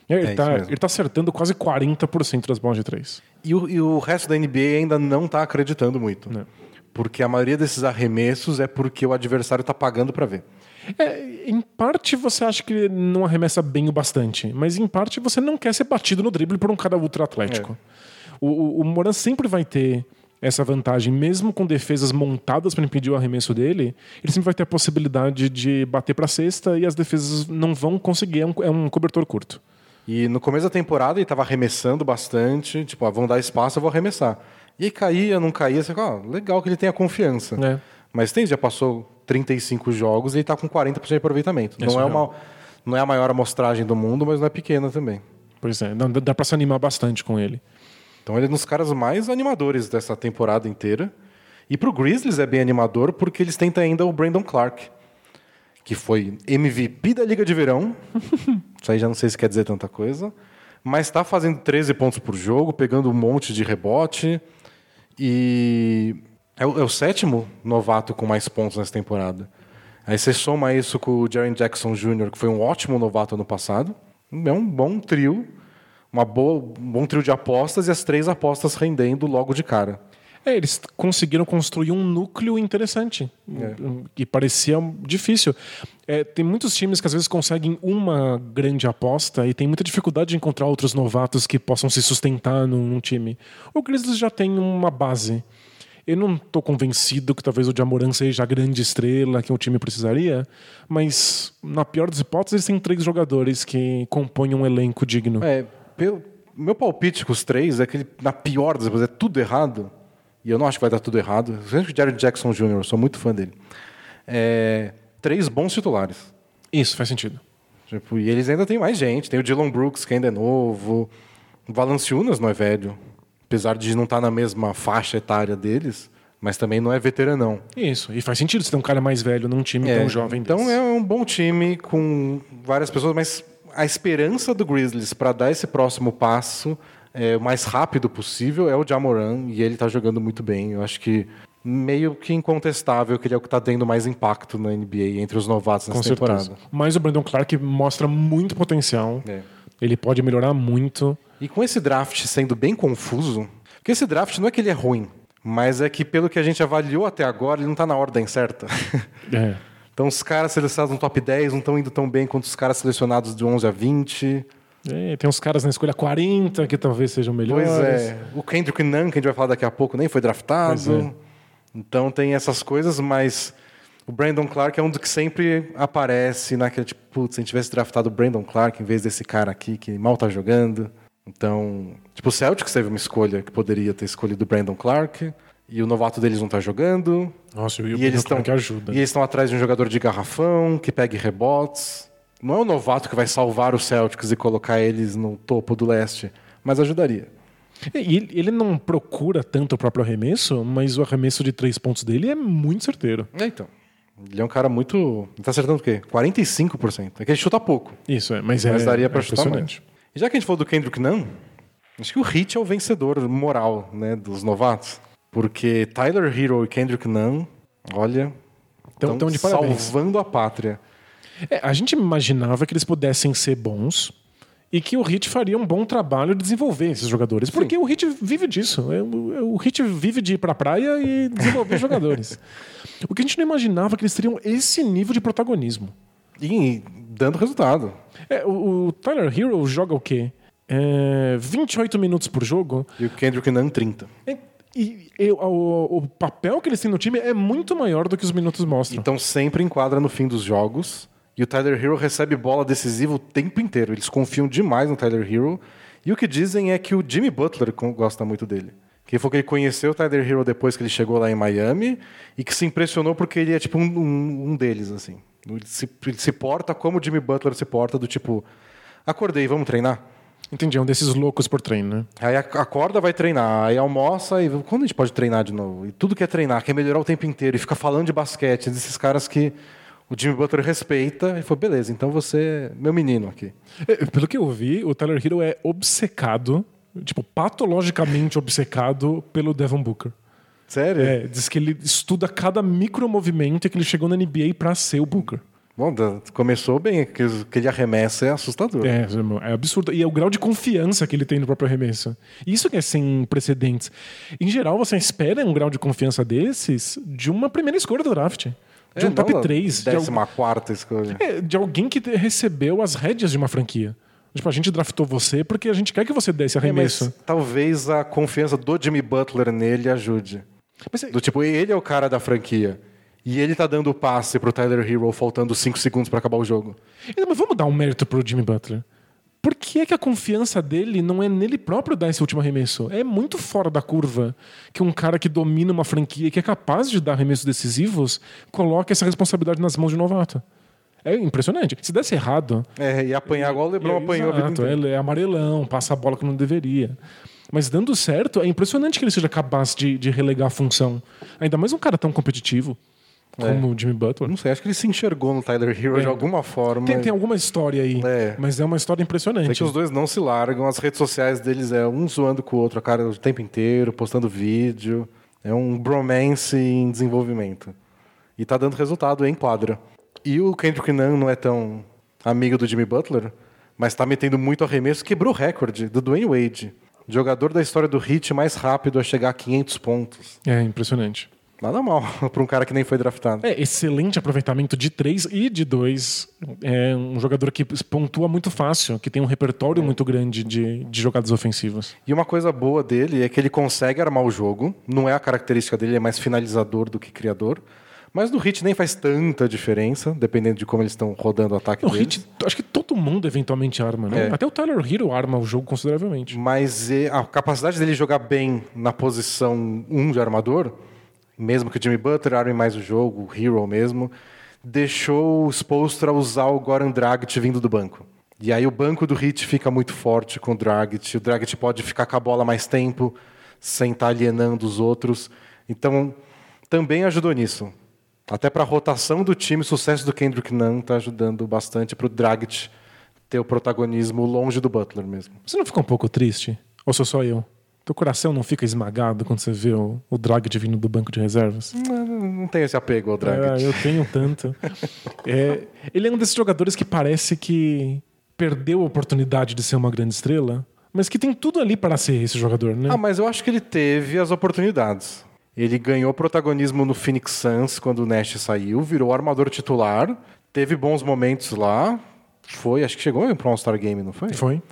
Ele, É tá, ele tá acertando quase 40% das bolas de três. E o, e o resto da NBA ainda não tá acreditando muito. Não. Porque a maioria desses arremessos é porque o adversário tá pagando para ver. É, em parte você acha que não arremessa bem o bastante, mas em parte você não quer ser batido no drible por um cara ultra atlético. O, o, o Moran sempre vai ter essa vantagem, mesmo com defesas montadas para impedir o arremesso dele, ele sempre vai ter a possibilidade de bater para cesta e as defesas não vão conseguir, é um, é um cobertor curto. E no começo da temporada ele tava arremessando bastante, tipo, ah, vão dar espaço, eu vou arremessar. E aí caía, não caía, você fala, ah, legal que ele tenha confiança. É. Mas tem, já passou 35 jogos e ele tá com 40% de aproveitamento. É não, é uma, não é a maior amostragem do mundo, mas não é pequena também. Pois é, dá, dá pra se animar bastante com ele. Então ele é um dos caras mais animadores dessa temporada inteira. E pro Grizzlies é bem animador porque eles têm ainda o Brandon Clark, que foi MVP da Liga de Verão. Isso aí já não sei se quer dizer tanta coisa. Mas está fazendo 13 pontos por jogo, pegando um monte de rebote. E é o, é o sétimo novato com mais pontos nessa temporada. Aí você soma isso com o Jaren Jackson Jr., que foi um ótimo novato ano passado. É um bom trio, uma boa, um bom trio de apostas e as três apostas rendendo logo de cara. É, eles conseguiram construir um núcleo interessante, um- que parecia difícil. É, tem muitos times que às vezes conseguem uma grande aposta e tem muita dificuldade de encontrar outros novatos que possam se sustentar num, num time. O Grizzlies já tem uma base. Eu não estou convencido que talvez o Jamoran seja a grande estrela que o time precisaria, mas na pior das hipóteses, eles têm três jogadores que compõem um elenco digno. É, pelo, meu palpite com os três é que ele, na pior das vezes, é tudo errado. E eu não acho que vai dar tudo errado. Sempre o Jared Jackson Jr., eu sou muito fã dele. É, três bons titulares. Isso faz sentido. Tipo, e eles ainda têm mais gente. Tem o Dylan Brooks, que ainda é novo. O Valanciunas não é velho. Apesar de não estar na mesma faixa etária deles. Mas também não é veteranão. Isso, e faz sentido você ter um cara mais velho num time tão jovem Então desse. é um bom time com várias pessoas, mas a esperança do Grizzlies para dar esse próximo passo é, o mais rápido possível é o Jamoran e ele está jogando muito bem. Eu acho que meio que incontestável que ele é o que está tendo mais impacto na NBA entre os novatos Com nessa certeza. temporada. Mas o Brandon Clark mostra muito potencial. É. Ele pode melhorar muito. E com esse draft sendo bem confuso, porque esse draft não é que ele é ruim, mas é que pelo que a gente avaliou até agora, ele não está na ordem certa. É. então os caras selecionados no top 10 não estão indo tão bem quanto os caras selecionados de 11 a 20. É, tem uns caras na escolha 40 que talvez sejam melhores. Pois é. O Kendrick Nunn, que a gente vai falar daqui a pouco, nem foi draftado. É. Então tem essas coisas, mas o Brandon Clark é um dos que sempre aparece naquele tipo, putz, se a gente tivesse draftado o Brandon Clark em vez desse cara aqui que mal tá jogando. Então, tipo, o Celtics teve uma escolha que poderia ter escolhido o Brandon Clark. E o novato deles não tá jogando. Nossa, e o E Brandon eles estão Clark ajuda. E eles estão atrás de um jogador de garrafão que pegue rebotes. Não é o novato que vai salvar os Celtics e colocar eles no topo do leste, mas ajudaria. E ele- não procura tanto o próprio arremesso, mas o arremesso de três pontos dele é muito certeiro. É, então. Ele é um cara muito. Ele tá acertando o quê? 45%. É que ele chuta pouco. Isso, é, mas, é, mas daria pra é chutar mais. E já que a gente falou do Kendrick Nunn, acho que o Hit é o vencedor moral né, dos novatos. Porque Tyler Hero e Kendrick Nunn, olha. Tão- tão de parabéns. salvando a pátria. É, a gente imaginava que eles pudessem ser bons e que o Hit faria um bom trabalho de desenvolver esses jogadores, porque o Hit vive disso. É, O, o Hit vive de ir pra praia e desenvolver jogadores. O que a gente não imaginava é que eles teriam esse nível de protagonismo. E dando resultado. É, o, o Tyler Hero joga o quê? É, 28 minutos por jogo. E o Kendrick Nunn, 30. É, E, e o, o papel que eles têm no time é muito maior do que os minutos mostram. Então sempre enquadra no fim dos jogos. E o Tyler Hero recebe bola decisiva o tempo inteiro. Eles confiam demais no Tyler Hero. E o que dizem é que o Jimmy Butler gosta muito dele. Que foi que ele conheceu o Tyler Hero depois que ele chegou lá em Miami e que se impressionou porque ele é tipo um, um- um deles, assim. Ele se, ele se porta como o Jimmy Butler se porta, do tipo, acordei, vamos treinar? Entendi, é um desses loucos por treino, né? Aí ac- acorda, vai treinar, aí almoça e quando a gente pode treinar de novo? E tudo quer treinar, quer melhorar o tempo inteiro e fica falando de basquete, desses caras que o Jimmy Butler respeita e falou, beleza, então você é meu menino aqui. É, Pelo que eu vi, o Tyler Hero é obcecado, tipo, patologicamente obcecado pelo Devon Booker. Sério? É, diz que ele estuda cada micromovimento e que ele chegou na NBA pra ser o Booker. Bom, começou bem, que que ele arremessa é assustador. É, é absurdo. E é o grau de confiança que ele tem no próprio arremesso. Isso que é sem precedentes. Em geral, você espera um grau de confiança desses de uma primeira escolha do draft. De É, um top não, 3. De, al- Décima quarta escolha. é, de alguém que recebeu as rédeas de uma franquia. Tipo, a gente draftou você porque a gente quer que você dê esse É, arremesso. talvez a confiança do Jimmy Butler nele ajude. Mas é- Do tipo, ele é o cara da franquia. E ele tá dando o passe pro Tyler Hero faltando 5 segundos pra acabar o jogo. Mas vamos dar um mérito pro Jimmy Butler. Por que é que a confiança dele não é nele próprio dar esse último arremesso? É muito fora da curva que um cara que domina uma franquia e que é capaz de dar arremessos decisivos coloque essa responsabilidade nas mãos de novato. É impressionante. Se desse errado. É, e apanhar igual o Lebron apanhou a vida Exato, inteira. ele é amarelão, passa a bola que não deveria. Mas dando certo, é impressionante que ele seja capaz de, de relegar a função. Ainda mais um cara tão competitivo como o Jimmy Butler. Não sei, acho que ele se enxergou no Tyler Hero de alguma forma. Tem, tem alguma história aí, É. mas é uma história impressionante. É que os dois não se largam, as redes sociais deles é um zoando com o outro a cara o tempo inteiro, postando vídeo. É um bromance em desenvolvimento. E tá dando resultado em quadra. E o Kendrick Nunn não é tão amigo do Jimmy Butler, mas tá metendo muito arremesso, quebrou o recorde do Dwayne Wade. Jogador da história do Heat mais rápido a chegar a 500 pontos. É impressionante. Nada mal para um cara que nem foi draftado. É excelente aproveitamento de três e de dois. É um jogador que pontua muito fácil, que tem um repertório É. muito grande de, de jogadas ofensivas. E uma coisa boa dele é que ele consegue armar o jogo. Não é a característica dele, ele é mais finalizador do que criador. Mas no hit nem faz tanta diferença, dependendo de como eles estão rodando o ataque No deles. hit, acho que todo mundo eventualmente arma, né? É. Até o Tyler Hero arma o jogo consideravelmente. Mas a capacidade dele jogar bem na posição 1 de armador, mesmo que o Jimmy Butler arme mais o jogo, o Hero mesmo, deixou o Spolstra usar o Goran Dragic vindo do banco. E aí o banco do Hit fica muito forte com o Dragic. O Dragic pode ficar com a bola mais tempo, sem estar alienando os outros. Então, também ajudou nisso. Até para a rotação do time, o sucesso do Kendrick Nunn está ajudando bastante para o Dragic ter o protagonismo longe do Butler mesmo. Você não fica um pouco triste? Ou sou só eu? Teu coração não fica esmagado quando você vê o, o Dragic vindo do banco de reservas? Não, não tem esse apego ao Dragic. É, eu tenho tanto. É, ele é um desses jogadores que parece que perdeu a oportunidade de ser uma grande estrela, mas que tem tudo ali para ser esse jogador, né? Ah, mas eu acho que ele teve as oportunidades. Ele ganhou protagonismo no Phoenix Suns quando o Nash saiu, virou armador titular, teve bons momentos lá, foi, acho que chegou para um All-Star Game, não foi? Foi.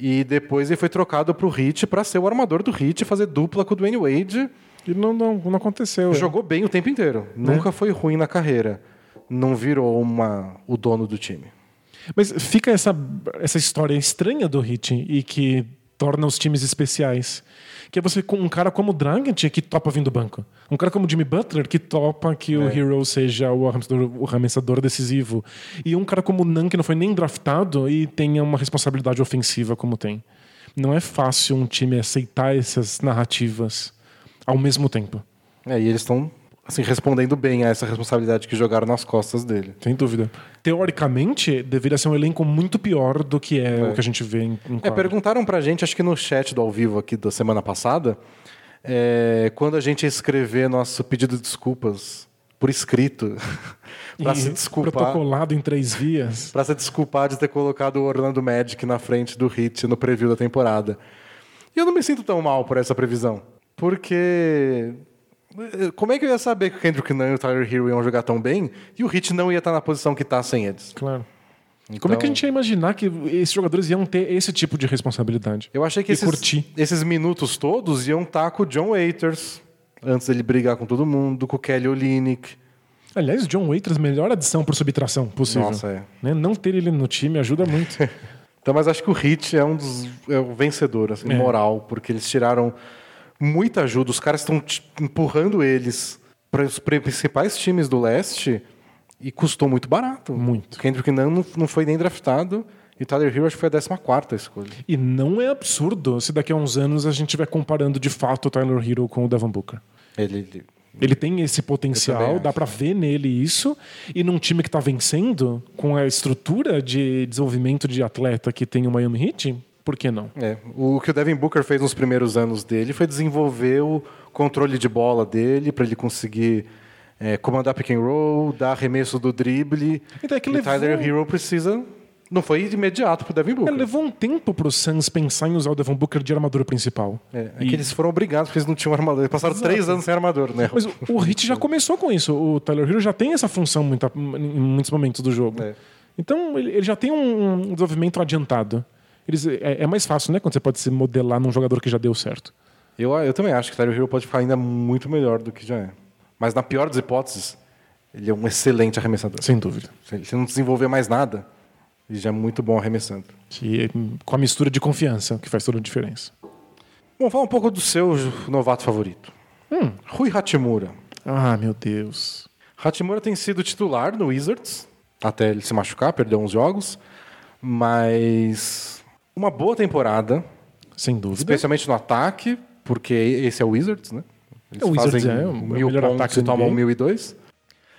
E depois ele foi trocado para o Heat para ser o armador do Heat fazer dupla com o Dwayne Wade. E não, não, não aconteceu. é. Jogou bem o tempo inteiro, nunca foi ruim na carreira. Não virou uma, o dono do time. Mas fica essa, essa história estranha do Hit e que torna os times especiais. Que é você com um cara como o Dragic que topa vir do banco. Um cara como o Jimmy Butler que topa que o Hero seja o arremessador, o arremessador decisivo. E um cara como o Nan que não foi nem draftado e tenha uma responsabilidade ofensiva como tem. Não é fácil um time aceitar essas narrativas ao mesmo tempo. É, e eles estão assim, respondendo bem a essa responsabilidade que jogaram nas costas dele. Sem dúvida. Teoricamente, deveria ser um elenco muito pior do que é, o que a gente vê em, em É, perguntaram pra gente, acho que no chat do ao vivo aqui da semana passada, é, quando a gente escrever nosso pedido de desculpas por escrito, para se desculpar. Protocolado em três vias. Para se desculpar de ter colocado o Orlando Magic na frente do Hit no preview da temporada. E eu não me sinto tão mal por essa previsão. Porque. Eh, Como é que eu ia saber que o Kendrick Nunn e o Tyler Hero iam jogar tão bem e o Hit não ia estar na posição que está sem eles? Claro. Como é que a gente ia imaginar que esses jogadores iam ter esse tipo de responsabilidade? Eu achei que esses, esses minutos todos iam estar com o John Waiters, antes dele brigar com todo mundo, com o Kelly Olynyk. Aliás, John Waiters, melhor adição por subtração possível. Nossa, é. Né? Não ter ele no time ajuda muito. Então, mas acho que o Hit é um dos é o vencedor, assim, É. moral, porque eles tiraram muita ajuda. Os caras estão empurrando eles para os principais times do leste e custou muito barato. Muito. Kendrick Nunn não, não foi nem draftado e Tyler Hero acho que foi a 14 escolha. e não é absurdo se daqui a uns anos a gente estiver comparando de fato o Tyler Hero com o Devin Booker. Ele, ele- Ele tem esse potencial, dá pra ver nele isso. E num time que tá vencendo, com a estrutura de desenvolvimento de atleta que tem o Miami Heat, por que não? É, o que o Devin Booker fez nos primeiros anos dele foi desenvolver o controle de bola dele para ele conseguir é, comandar pick and roll, dar arremesso do drible. Então é que e levou- Tyler Hero precisa. Não foi de imediato pro Devin Booker. É, levou um tempo pro Suns pensar em usar o Devin Booker de armadura principal. É, é E- que eles foram obrigados porque eles não tinham armador. Eles passaram três anos sem armador, né? Mas o, o Heat já começou com isso. O Tyler Hero já tem essa função muita- em muitos momentos do jogo. É. Então ele, ele já tem um, um desenvolvimento adiantado. Eles, é, é mais fácil, né? Quando você pode se modelar num jogador que já deu certo. Eu, eu também acho que o Tyler Hero pode ficar ainda muito melhor do que já é. Mas na pior das hipóteses, ele é um excelente arremessador. Sem dúvida. Se ele não desenvolver mais nada, E já é muito bom arremessando. Que, com a mistura de confiança, que faz toda a diferença. Bom, fala um pouco do seu novato favorito. Hum. Rui Hachimura. Ah, meu Deus. Hachimura tem sido titular no Wizards, até ele se machucar, perdeu uns jogos. Mas uma boa temporada, Sem dúvida. especialmente no ataque, porque esse é o Wizards, né? Eles É, o Wizards fazem é o mil melhor pontos ataque e tomam NBA. mil e dois.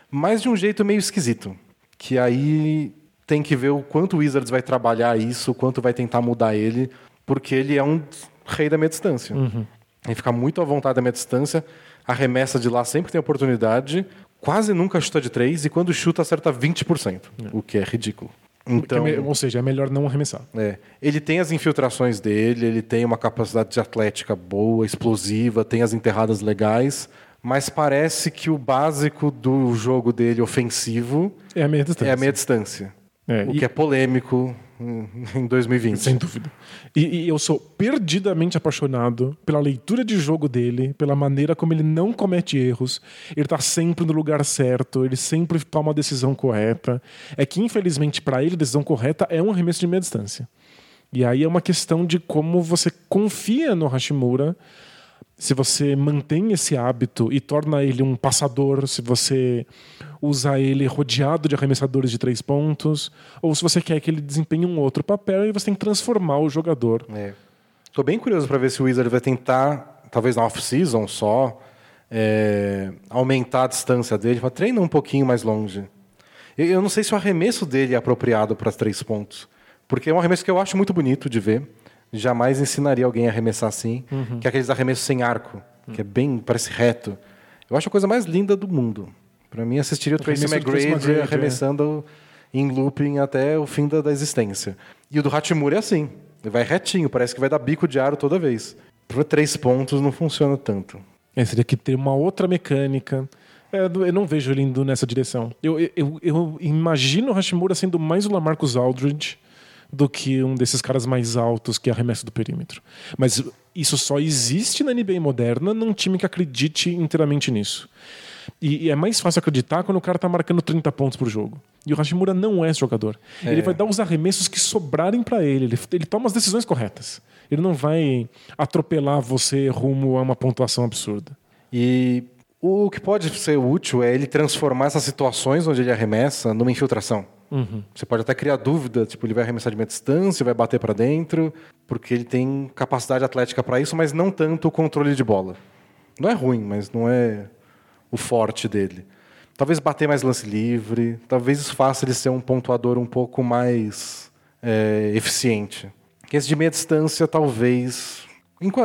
Mas de um jeito meio esquisito. Que aí tem que ver o quanto o Wizards vai trabalhar isso, o quanto vai tentar mudar ele, porque ele é um rei da meia distância. Uhum. Ele fica muito à vontade da meia distância, arremessa de lá sempre tem oportunidade, quase nunca chuta de três, e quando chuta acerta 20%, o que é ridículo. Então, é Ou seja, é melhor não arremessar. é, ele tem as infiltrações dele, ele tem uma capacidade de atlética boa, explosiva, tem as enterradas legais, mas parece que o básico do jogo dele ofensivo É a meia distância. é a meia distância. É, o e- que é polêmico em 2020. Sem dúvida. E, e eu sou perdidamente apaixonado pela leitura de jogo dele, pela maneira como ele não comete erros. Ele tá sempre no lugar certo, ele sempre toma a decisão correta. É que, infelizmente, para ele, a decisão correta é um arremesso de meia distância. E aí é uma questão de como você confia no Hashimura. Se você mantém esse hábito e torna ele um passador, se você usa ele rodeado de arremessadores de três pontos, ou se você quer que ele desempenhe um outro papel e você tem que transformar o jogador. É. Tô bem curioso para ver se o Wizard vai tentar, talvez na off-season só, é, aumentar a distância dele, para treinar um pouquinho mais longe. Eu, eu não sei se o arremesso dele é apropriado para três pontos, porque é um arremesso que eu acho muito bonito de ver. Jamais ensinaria alguém a arremessar assim, que é aqueles arremessos sem arco, que é bem, parece reto. Eu acho a coisa mais linda do mundo. Para mim, assistiria o Tracy McGrady McGrady, é. arremessando em looping até o fim da, da existência. E o do Hachimura é assim. Ele vai retinho, parece que vai dar bico de aro toda vez. Para três pontos não funciona tanto. É, seria que ter uma outra mecânica. É, eu não vejo ele indo nessa direção. Eu, eu, eu imagino o Hashimura sendo mais o Lamarcus Aldridge do que um desses caras mais altos que arremessa do perímetro. Mas isso só existe na NBA moderna num time que acredite inteiramente nisso. E, é mais fácil acreditar quando o cara tá marcando 30 pontos por jogo. E o Hashimura não é esse jogador. Ele vai dar os arremessos que sobrarem para ele. ele. Ele toma as decisões corretas. Ele não vai atropelar você rumo a uma pontuação absurda. E o que pode ser útil é ele transformar essas situações onde ele arremessa numa infiltração. Você pode até criar dúvida, tipo, ele vai arremessar de meia distância, vai bater para dentro, porque ele tem capacidade atlética para isso, mas não tanto o controle de bola. Não é ruim, mas não é o forte dele. Talvez bater mais lance livre, talvez isso faça ele ser um pontuador um pouco mais é, eficiente. Esse de meia distância, talvez.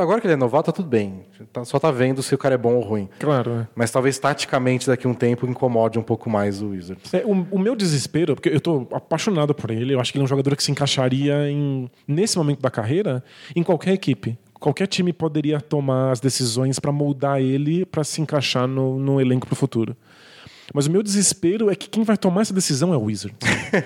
Agora que ele é novato, tá tudo bem. Tá- Só tá vendo se o cara é bom ou ruim. Claro, é. Mas talvez taticamente daqui a um tempo incomode um pouco mais o Wizards. É, o, o meu desespero, porque eu tô apaixonado por ele, eu acho que ele é um jogador que se encaixaria em, nesse momento da carreira em qualquer equipe. Qualquer time poderia tomar as decisões para moldar ele para se encaixar no, no elenco pro futuro. Mas o meu desespero é que quem vai tomar essa decisão é o Wizards.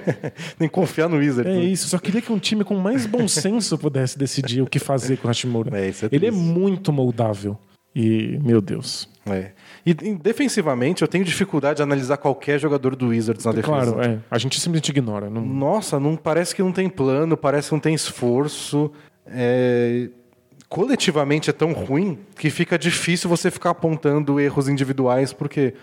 Nem confiar no Wizards. É né? isso, só queria que um time com mais bom senso pudesse decidir o que fazer com o Hashimura. É, isso é ele é muito moldável. E, meu Deus. É. E, e defensivamente, eu tenho dificuldade de analisar qualquer jogador do Wizards na defesa. Claro, é. A gente simplesmente ignora. Não... Nossa, não parece que não tem plano, parece que não tem esforço. É, Coletivamente é tão ruim que fica difícil você ficar apontando erros individuais, porque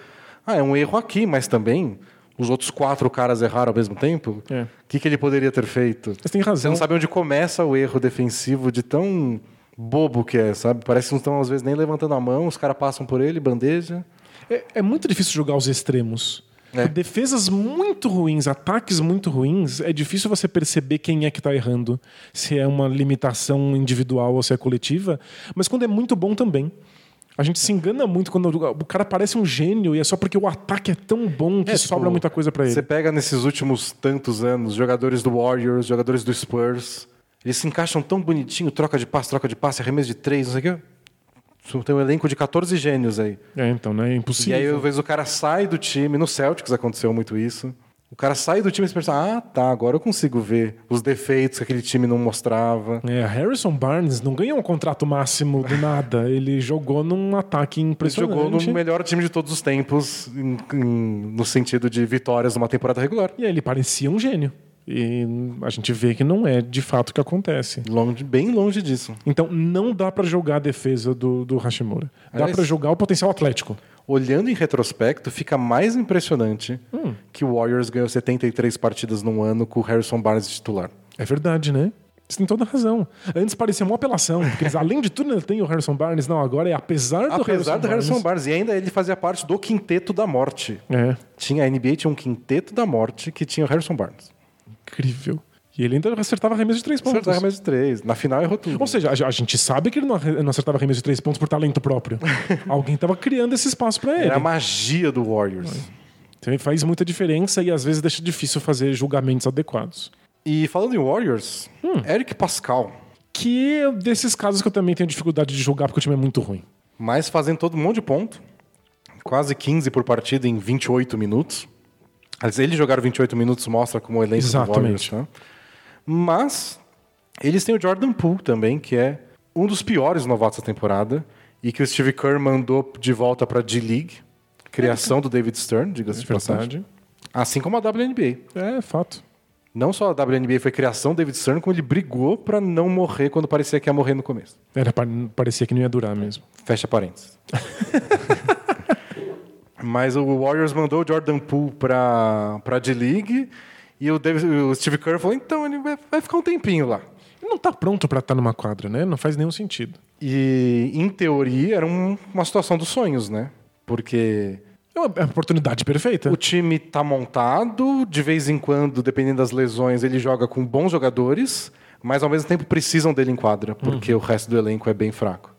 ah, é um erro aqui, mas também os outros quatro caras erraram ao mesmo tempo. O É. que, que ele poderia ter feito? Você tem Você razão. não sabe onde começa o erro defensivo de tão bobo que é, sabe? Parece que não estão, às vezes, nem levantando a mão, os caras passam por ele, bandeja. É, é muito difícil jogar os extremos. É. Defesas muito ruins, ataques muito ruins, é difícil você perceber quem é que tá errando. Se é uma limitação individual ou se é coletiva. Mas quando é muito bom também. A gente se engana muito quando o cara parece um gênio e é só porque o ataque é tão bom que É, tipo, sobra muita coisa pra ele. Você pega nesses últimos tantos anos, jogadores do Warriors, jogadores do Spurs, eles se encaixam tão bonitinho, troca de passe, troca de passe, arremesso de três, não sei o quê. Tem um elenco de 14 gênios aí. É, então, né? É E impossível. aí, às vezes, o cara sai do time, no Celtics aconteceu muito isso. O cara sai do time e pensa, ah, tá, agora eu consigo ver os defeitos que aquele time não mostrava. É, Harrison Barnes não ganhou um contrato máximo do nada. Ele jogou num ataque Ele impressionante. jogou no melhor time de todos os tempos, em- em- no sentido de vitórias numa temporada regular. E ele parecia um gênio. E a gente vê que não é de fato o que acontece. Longe, bem longe disso. Então não dá pra jogar a defesa do, do Hashimura. Dá pra jogar o potencial atlético. Olhando em retrospecto, fica mais impressionante que o Warriors ganhou 73 partidas num ano com o Harrison Barnes titular. É verdade, né? Você tem toda a razão. Antes parecia uma apelação, porque eles, além de tudo, tem o Harrison Barnes. Não, agora é apesar do Apesar Harrison do Harrison Barnes. Barnes. E ainda ele fazia parte do quinteto da morte. É, Tinha, a NBA tinha um quinteto da morte que tinha o Harrison Barnes. incrível. E ele ainda acertava arremesso de três pontos. Acertava mais de três. Na final errou tudo. Ou seja, a, a gente sabe que ele não, acertava arremesso de três pontos por talento próprio. Alguém estava criando esse espaço para ele. Era a magia do Warriors. Então faz muita diferença e às vezes deixa difícil fazer julgamentos adequados. E falando em Warriors, Eric Pascal. Que é desses casos que eu também tenho dificuldade de julgar porque o time é muito ruim. Mas fazendo todo um monte de ponto. Quase 15 por partida em 28 minutos. Mas ele jogar 28 minutos mostra como o elenco do Exatamente. Warriors. Né? Mas eles têm o Jordan Poole também, que é um dos piores novatos da temporada. E que o Steve Kerr mandou de volta para D-League. Criação do David Stern, diga-se de passagem. Assim como a WNBA. É fato. Não só a WNBA foi criação do David Stern, como ele brigou para não morrer quando parecia que ia morrer no começo. Era, pa- parecia que não ia durar mesmo. Fecha parênteses. Mas o Warriors mandou o Jordan Poole pra, pra D-League e o, David- o Steve Kerr falou, então ele vai, vai ficar um tempinho lá. Ele não tá pronto para estar numa quadra, né? Não faz nenhum sentido. E, em teoria, era um- uma situação dos sonhos, né? Porque É uma é oportunidade perfeita. o time tá montado, de vez em quando, dependendo das lesões, ele joga com bons jogadores, mas ao mesmo tempo precisam dele em quadra, porque o resto do elenco é bem fraco.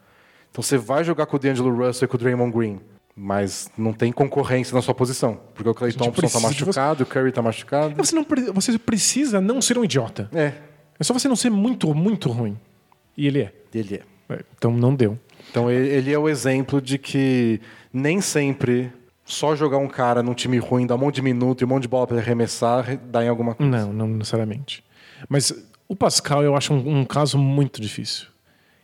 Então você vai jogar com o D'Angelo Russell e com o Draymond Green, mas não tem concorrência na sua posição, porque o Clay Thompson tá você- machucado, o Curry tá machucado. Você, não, você precisa não ser um idiota. É, É só você não ser muito, muito ruim. E ele é. ele é. É, Então não deu. Então ele ele é o exemplo de que nem sempre só jogar um cara num time ruim, dar um monte de minuto e um monte de bola para arremessar, dá em alguma coisa. Não, não necessariamente. Mas o Pascal eu acho um, um caso muito difícil.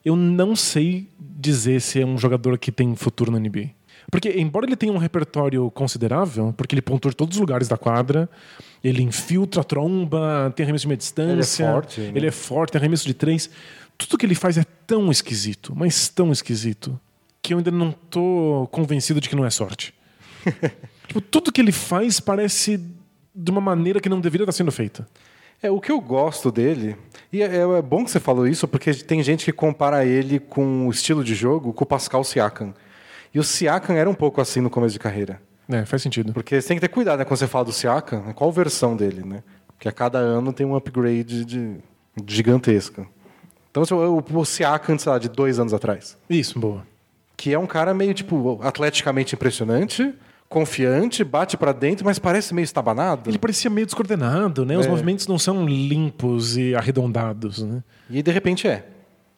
Eu não sei dizer se é um jogador que tem futuro na NBA. Porque, embora ele tenha um repertório considerável, porque ele pontua em todos os lugares da quadra, ele infiltra a tromba, tem arremesso de meia distância, Ele é forte, né? ele é forte, tem arremesso de três. Tudo que ele faz é tão esquisito, mas tão esquisito, que eu ainda não tô convencido de que não é sorte. tipo, tudo que ele faz parece de uma maneira que não deveria estar sendo feita. É, o que eu gosto dele, e é, é bom que você falou isso, porque tem gente que compara ele com o estilo de jogo com o Pascal Siakam. E o Siakam era um pouco assim no começo de carreira. É, faz sentido. Porque você tem que ter cuidado né, quando você fala do Siakam, né, qual versão dele, né? Porque a cada ano tem um upgrade de, gigantesco. Então, o, o Siakam, sei lá, de dois anos atrás, Isso, boa. que é um cara meio, tipo, atleticamente impressionante, confiante, bate pra dentro, mas parece meio estabanado. Ele parecia meio descoordenado, né? Os É. movimentos não são limpos e arredondados, né? E de repente é.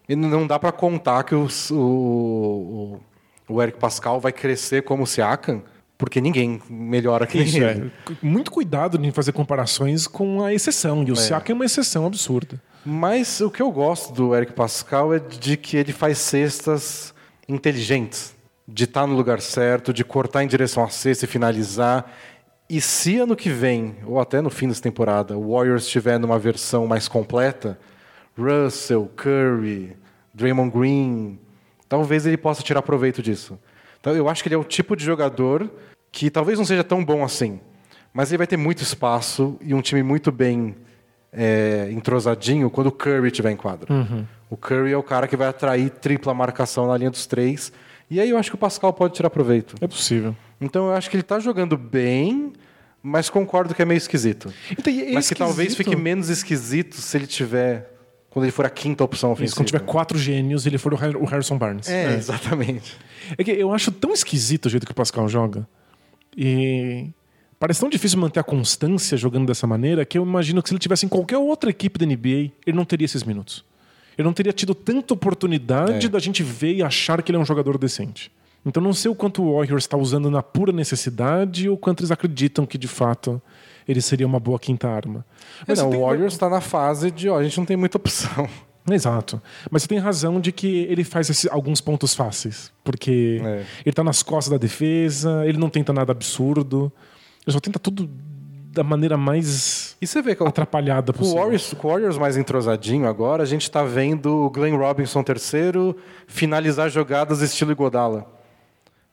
E não dá pra contar que os- o, o, o Eric Pascal vai crescer como o Siakam, porque ninguém melhora que Isso ele. é. Muito cuidado em fazer comparações com a exceção. E o Siakam é uma exceção absurda. Mas o que eu gosto do Eric Pascal é de que ele faz cestas inteligentes. De estar no lugar certo, de cortar em direção à cesta e finalizar. E se ano que vem, ou até no fim dessa temporada, o Warriors estiver numa versão mais completa, Russell, Curry, Draymond Green, talvez ele possa tirar proveito disso. Então eu acho que ele é o tipo de jogador que talvez não seja tão bom assim, mas ele vai ter muito espaço e um time muito bem é, entrosadinho quando o Curry estiver em quadra. O Curry é o cara que vai atrair tripla marcação na linha dos três. E aí eu acho que o Pascal pode tirar proveito. É possível. Então eu acho que ele está jogando bem, mas concordo que é meio esquisito. Então, é mas que talvez esquisito. fique menos esquisito se ele tiver. Quando ele for a quinta opção Isso, ofensiva. quando tiver quatro gênios, ele for o Har- o Harrison Barnes. É, exatamente. É que eu acho tão esquisito o jeito que o Pascal joga. E parece tão difícil manter a constância jogando dessa maneira que eu imagino que se ele tivesse em qualquer outra equipe da NBA, ele não teria esses minutos. Ele não teria tido tanta oportunidade É. da gente ver e achar que ele é um jogador decente. Então não sei o quanto o Warriors está usando na pura necessidade ou quanto eles acreditam que de fato ele seria uma boa quinta arma. Mas você não, o Warriors está na fase de, ó, a gente não tem muita opção. Exato. Mas você tem razão de que ele faz esse- alguns pontos fáceis. Porque É. ele tá nas costas da defesa, ele não tenta nada absurdo. Ele só tenta tudo da maneira mais E você vê que o- atrapalhada com o possível. Warriors, com o Warriors mais entrosadinho agora, a gente tá vendo o Glenn Robinson terceiro finalizar jogadas estilo Iguodala.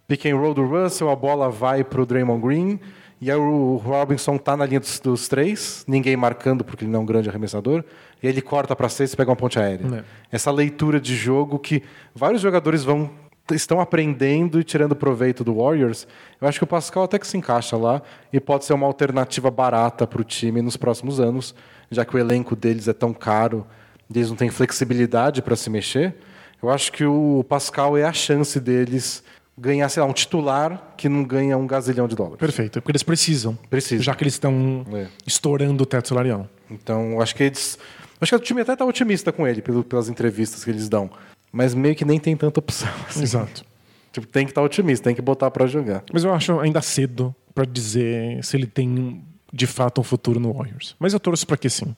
Pick and roll do Russell, a bola vai pro Draymond Green, e aí o Robinson tá na linha dos, dos três, ninguém marcando porque ele não é um grande arremessador, e aí ele corta para seis e pega uma ponte aérea. É. Essa leitura de jogo que vários jogadores vão estão aprendendo e tirando proveito do Warriors. Eu acho que o Pascal até que se encaixa lá e pode ser uma alternativa barata para o time nos próximos anos, já que o elenco deles é tão caro, eles não têm flexibilidade para se mexer. Eu acho que o Pascal é a chance deles ganhar, sei lá, um titular que não ganha um gazilhão de dólares. Perfeito, porque eles precisam. Precisam. Já que eles estão É. estourando o teto salarial. Então, acho que eles. Acho que o time até está otimista com ele, pelas entrevistas que eles dão. Mas meio que nem tem tanta opção. assim. Exato. Tipo, tem que estar otimista, tem que botar para jogar. Mas eu acho ainda cedo pra dizer se ele tem de fato um futuro no Warriors. Mas eu torço pra que sim.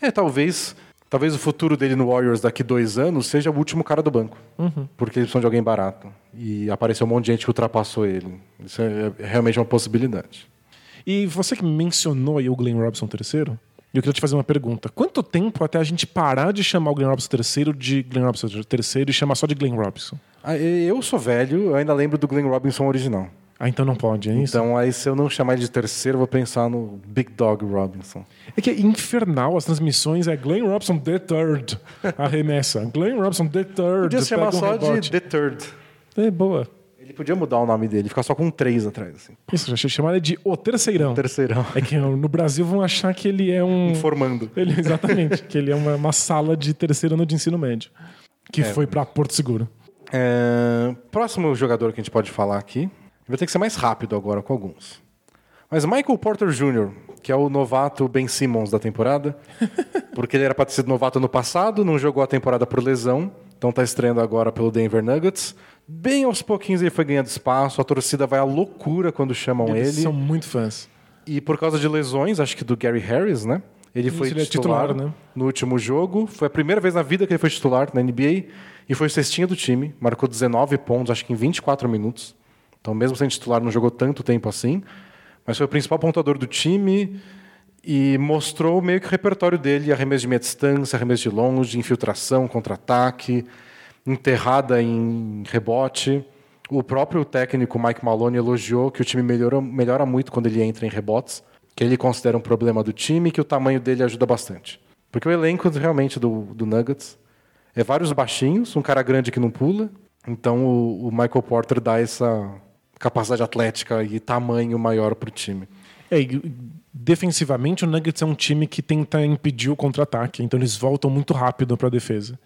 É, talvez. Talvez o futuro dele no Warriors daqui dois anos seja o último cara do banco. Porque eles precisam de alguém barato. E apareceu um monte de gente que ultrapassou ele. Isso é, é realmente uma possibilidade. E você que mencionou aí o Glenn Robinson III, eu queria te fazer uma pergunta. Quanto tempo até a gente parar de chamar o Glenn Robinson III de Glenn Robinson III e chamar só de Glenn Robinson? Ah, Eu sou velho, eu ainda lembro do Glenn Robinson original. Ah, então não pode, é isso? Então aí se eu não chamar ele de terceiro, eu vou pensar no Big Dog Robinson. É que é infernal, as transmissões é Glenn Robinson the Third, arremessa. Glenn Robinson the Third, Podia se chamar um só rebote. de The Third. É boa. Ele podia mudar o nome dele, ficar só com três atrás. Assim. Isso, já chamar ele de O Terceirão. Terceirão. É que no Brasil vão achar que ele é um... Formando. Ele, exatamente, que ele é uma, uma sala de terceiro ano de ensino médio. Que foi pra Porto Seguro. É, Próximo jogador que a gente pode falar aqui. Vai ter que ser mais rápido agora com alguns. Mas Michael Porter Jr., que é o novato Ben Simmons da temporada, porque ele era para ter sido novato no passado, não jogou a temporada por lesão, então tá estreando agora pelo Denver Nuggets. Bem aos pouquinhos ele foi ganhando espaço, a torcida vai à loucura quando chamam Eles ele. são muito fãs. E por causa de lesões, acho que do Gary Harris, né? Ele foi ele é titular, titular, né? no último jogo. Foi a primeira vez na vida que ele foi titular na NBA. E foi o cestinha do time. Marcou 19 pontos, acho que em 24 minutos. Então, mesmo sendo titular, não jogou tanto tempo assim. Mas foi o principal pontuador do time. E mostrou meio que o repertório dele: arremesso de meia distância, arremesso de longe, infiltração, contra-ataque, enterrada em rebote. O próprio técnico Mike Maloney elogiou que o time melhora, melhora muito quando ele entra em rebotes, que ele considera um problema do time e que o tamanho dele ajuda bastante. Porque o elenco realmente do, do Nuggets é vários baixinhos, um cara grande que não pula. Então o, o Michael Porter dá essa capacidade atlética e tamanho maior para o time. É, e defensivamente, o Nuggets é um time que tenta impedir o contra-ataque, então eles voltam muito rápido para a defesa.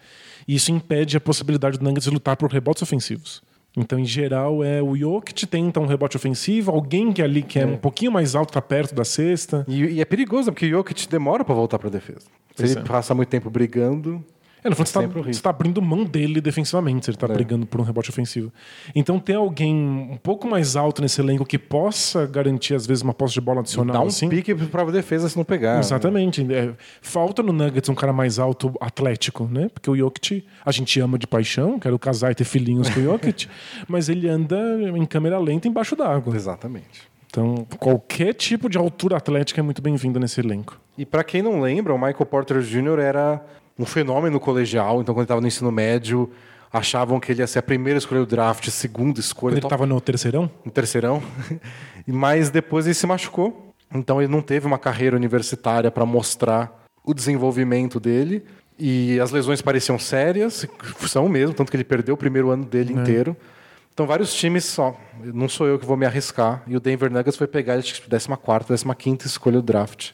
E isso impede a possibilidade do Nuggets lutar por rebotes ofensivos. Então, em geral, é o Jokic tenta um rebote ofensivo, alguém que ali que é, um pouquinho mais alto está perto da cesta. E, e é perigoso, porque o Jokic demora para voltar para a defesa. Se ele é. passa muito tempo brigando, É, no fundo, você Sempre horrível. está abrindo mão dele defensivamente, se ele está É. brigando por um rebote ofensivo. Então, ter alguém um pouco mais alto nesse elenco que possa garantir, às vezes, uma posse de bola adicional. dá um assim, pique para a defesa se não pegar. né? Exatamente. É, falta no Nuggets um cara mais alto atlético, né? Porque o Jokic a gente ama de paixão, quero casar e ter filhinhos com o Jokic, mas ele anda em câmera lenta embaixo d'água. Exatamente. Então, qualquer tipo de altura atlética é muito bem-vinda nesse elenco. E para quem não lembra, o Michael Porter Jr. era um fenômeno colegial. Então, quando ele estava no ensino médio, achavam que ele ia ser a primeira escolha do draft, a segunda escolha, Quando ele estava no terceirão, no terceirão. E- Mas depois ele se machucou. Então, ele não teve uma carreira universitária para mostrar o desenvolvimento dele. E as lesões pareciam sérias, são mesmo, tanto que ele perdeu o primeiro ano dele inteiro. Então, vários times só. Não sou eu que vou me arriscar. E o Denver Nuggets foi pegar ele, acho que 14, 15 escolha do draft.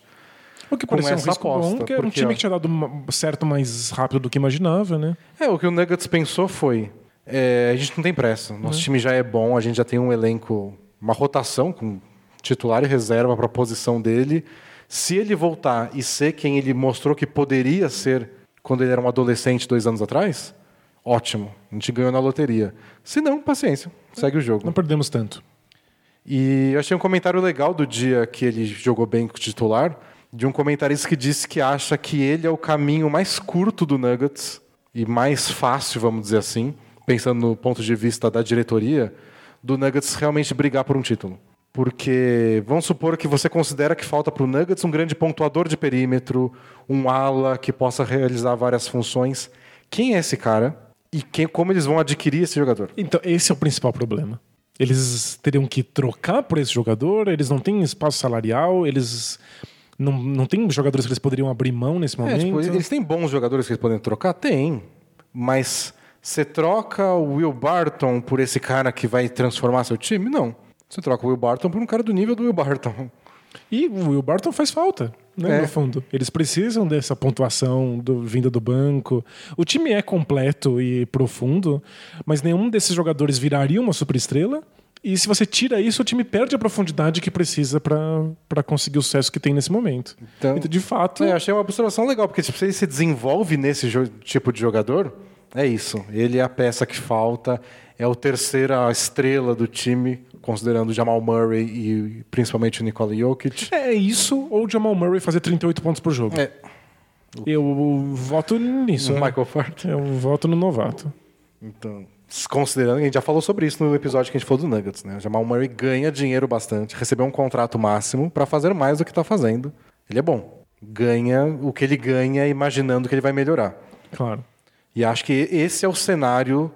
O que parecia um risco aposta, bom, porque era um time que tinha dado certo mais rápido do que imaginava, né? É, o que o Nuggets pensou foi: é, a gente não tem pressa, nosso time já é bom, a gente já tem um elenco, uma rotação com titular e reserva para a posição dele. Se ele voltar e ser quem ele mostrou que poderia ser quando ele era um adolescente dois anos atrás, ótimo, a gente ganhou na loteria. Se não, paciência, segue o jogo. Não perdemos tanto. E eu achei um comentário legal do dia que ele jogou bem com o titular, de um comentarista que disse que acha que ele é o caminho mais curto do Nuggets e mais fácil, vamos dizer assim, pensando no ponto de vista da diretoria, do Nuggets realmente brigar por um título. Porque vamos supor que você considera que falta para o Nuggets um grande pontuador de perímetro, um ala que possa realizar várias funções. Quem é esse cara e quem, como eles vão adquirir esse jogador? Então, esse é o principal problema. Eles teriam que trocar por esse jogador, eles não têm espaço salarial, eles não, não têm jogadores que eles poderiam abrir mão nesse É, momento. tipo, eles têm bons jogadores que eles podem trocar? Tem. Mas você troca o Will Barton por esse cara que vai transformar seu time? Não. Você troca o Will Barton por um cara do nível do Will Barton. E o Will Barton faz falta, né, É. no fundo. Eles precisam dessa pontuação do, vinda do banco. O time é completo e profundo, mas nenhum desses jogadores viraria uma superestrela. E se você tira isso, o time perde a profundidade que precisa para conseguir o sucesso que tem nesse momento. Então- Então, de fato, É, achei uma observação legal, porque tipo, se ele se desenvolve nesse tipo de jogador, é isso. Ele é a peça que falta, é o terceira estrela do time, considerando o Jamal Murray e principalmente o Nikola Jokic. é isso ou o Jamal Murray fazer 38 pontos por jogo. É, Eu voto nisso. o né? Michael Ford. Eu voto no novato. Então, considerando que a gente já falou sobre isso no episódio que a gente falou do Nuggets, né? O Jamal Murray ganha dinheiro bastante, recebeu um contrato máximo para fazer mais do que está fazendo. Ele é bom. Ganha o que ele ganha imaginando que ele vai melhorar. Claro. E acho que esse é o cenário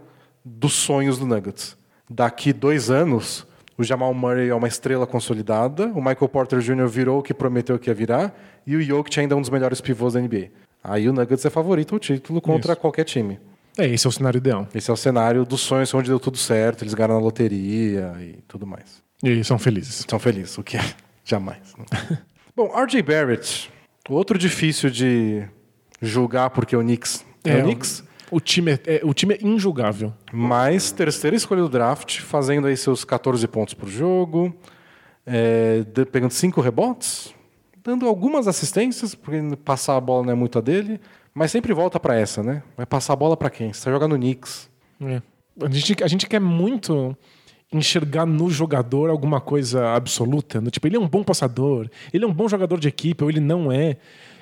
dos sonhos do Nuggets. Daqui dois anos, o Jamal Murray é uma estrela consolidada, o Michael Porter Jr. virou o que prometeu que ia virar, e o Jokic ainda é um dos melhores pivôs da NBA. Aí o Nuggets é favorito ao título contra Isso. qualquer time. É, esse é o cenário ideal. Esse é o cenário dos sonhos onde deu tudo certo, eles ganharam na loteria e tudo mais. E são felizes. São felizes, o que é jamais. né? Bom, RJ Barrett, outro difícil de julgar porque o Knicks é, o Knicks, O time é, é- o time é injulgável. mas terceira escolha do draft, fazendo aí seus 14 pontos por jogo, é, de- pegando cinco rebotes, dando algumas assistências, porque passar a bola não é muito a dele, mas sempre volta para essa, né? Vai passar a bola para quem? Você vai jogar no Knicks. É. A, gente, a gente quer muito enxergar no jogador alguma coisa absoluta. no Tipo, ele é um bom passador, ele é um bom jogador de equipe, ou ele não é.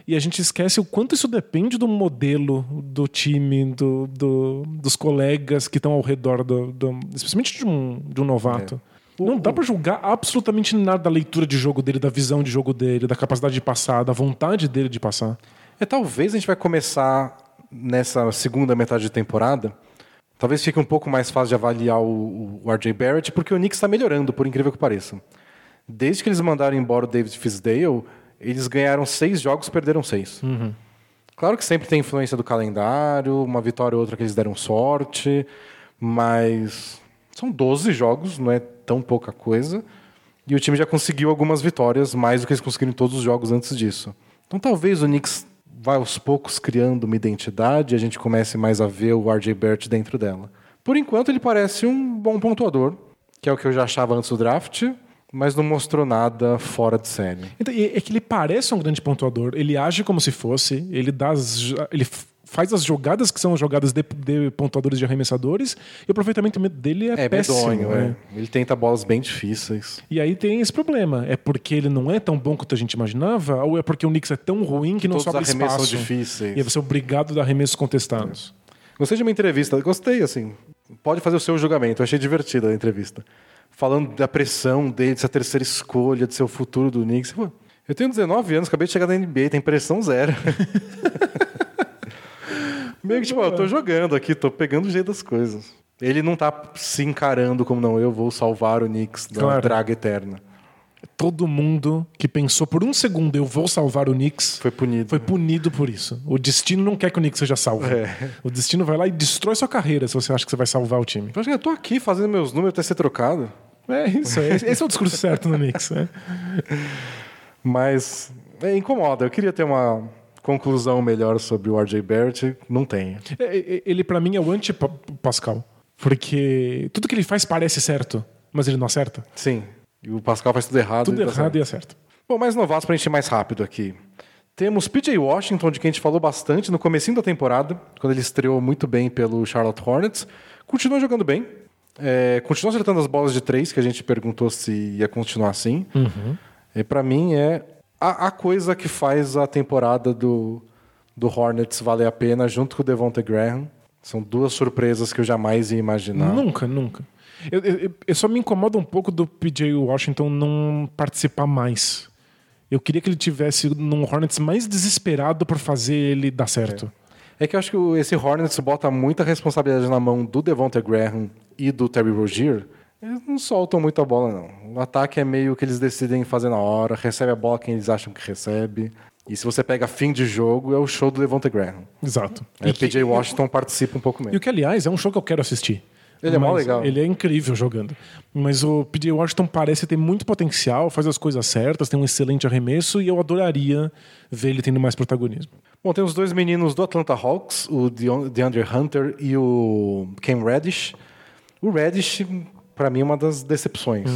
E a gente esquece o quanto isso depende do modelo do time, do, do- dos colegas que estão ao redor, do, do- especialmente de um, de um novato. Não dá pra julgar absolutamente nada da leitura de jogo dele, da visão de jogo dele, da capacidade de passar, da vontade dele de passar. É, talvez a gente vai começar nessa segunda metade de temporada. Talvez fique um pouco mais fácil de avaliar o, o RJ Barrett, porque o Knicks está melhorando, por incrível que pareça. Desde que eles mandaram embora o David Fisdale, eles ganharam seis jogos, perderam seis. Claro que sempre tem influência do calendário, uma vitória ou outra que eles deram sorte, mas são 12 jogos, não é tão pouca coisa. E o time já conseguiu algumas vitórias, mais do que eles conseguiram em todos os jogos antes disso. Então talvez o Knicks vá aos poucos criando uma identidade e a gente comece mais a ver o RJ Barrett dentro dela. Por enquanto ele parece um bom pontuador, que é o que eu já achava antes do draft, mas não mostrou nada fora de série. Então, é que ele parece um grande pontuador, ele age como se fosse, ele dá ele faz as jogadas que são as jogadas de, de pontuadores de arremessadores, e o aproveitamento dele é, É péssimo. medonho, né? é. Ele tenta bolas bem difíceis. E aí tem esse problema. É porque ele não é tão bom quanto a gente imaginava, ou é porque o Knicks é tão ruim que, não Todos os sobra arremessos espaço. são difíceis. E você é obrigado a dar arremessos contestados. Gostei de uma entrevista, gostei, assim. Pode fazer o seu julgamento, eu achei divertida a entrevista. Falando da pressão dele, de ser a terceira escolha, de ser o futuro do Knicks. Eu tenho 19 anos, acabei de chegar na NBA, tem pressão zero. Meio que tipo, ó, eu tô jogando aqui, tô pegando o jeito das coisas. Ele não tá se encarando como não, eu vou salvar o Knicks da Claro. draga eterna. Todo mundo que pensou por um segundo eu vou salvar o Knicks Foi punido. foi punido por isso. O destino não quer que o Knicks seja salvo. É. O destino vai lá e destrói sua carreira se você acha que você vai salvar o time. Eu acho que eu tô aqui fazendo meus números até ser trocado. É isso. é- Esse é o discurso certo no Knicks. Né? Mas é, incomoda. Eu queria ter uma conclusão melhor sobre o RJ Barrett. Não tem. É, é, Ele, pra mim, é o anti-Pascal. Porque tudo que ele faz parece certo, mas ele não acerta. Sim. E o Pascal faz tudo errado. Tudo e errado certo. e acerta. Bom, mais novatos pra gente ir mais rápido aqui. Temos PJ Washington, de quem a gente falou bastante no comecinho da temporada, quando ele estreou muito bem pelo Charlotte Hornets. Continua jogando bem. É, continua acertando as bolas de três, que a gente perguntou se ia continuar assim. E para mim é a, a coisa que faz a temporada do, do Hornets valer a pena, junto com o Devonta Graham. São duas surpresas que eu jamais ia imaginar. Nunca, nunca. Eu, eu, eu só me incomodo um pouco do PJ Washington não participar mais. Eu queria que ele tivesse num Hornets mais desesperado por fazer ele dar certo. É que eu acho que esse Hornets bota muita responsabilidade na mão do Devonta Graham e do Terry Rozier. Eles não soltam muito a bola, não. O ataque é meio que eles decidem fazer na hora, recebe a bola quem eles acham que recebe. E se você pega fim de jogo, é o show do Devonta Graham. Exato. Aí E o PJ Washington participa um pouco E o menos. que, aliás, é um show que eu quero assistir. Ele é mó legal. Ele é incrível jogando. Mas o PJ Washington parece ter muito potencial, faz as coisas certas, tem um excelente arremesso e eu adoraria ver ele tendo mais protagonismo. Bom, tem os dois meninos do Atlanta Hawks, o DeAndre Hunter e o Cam Reddish. O Reddish, pra mim, é uma das decepções.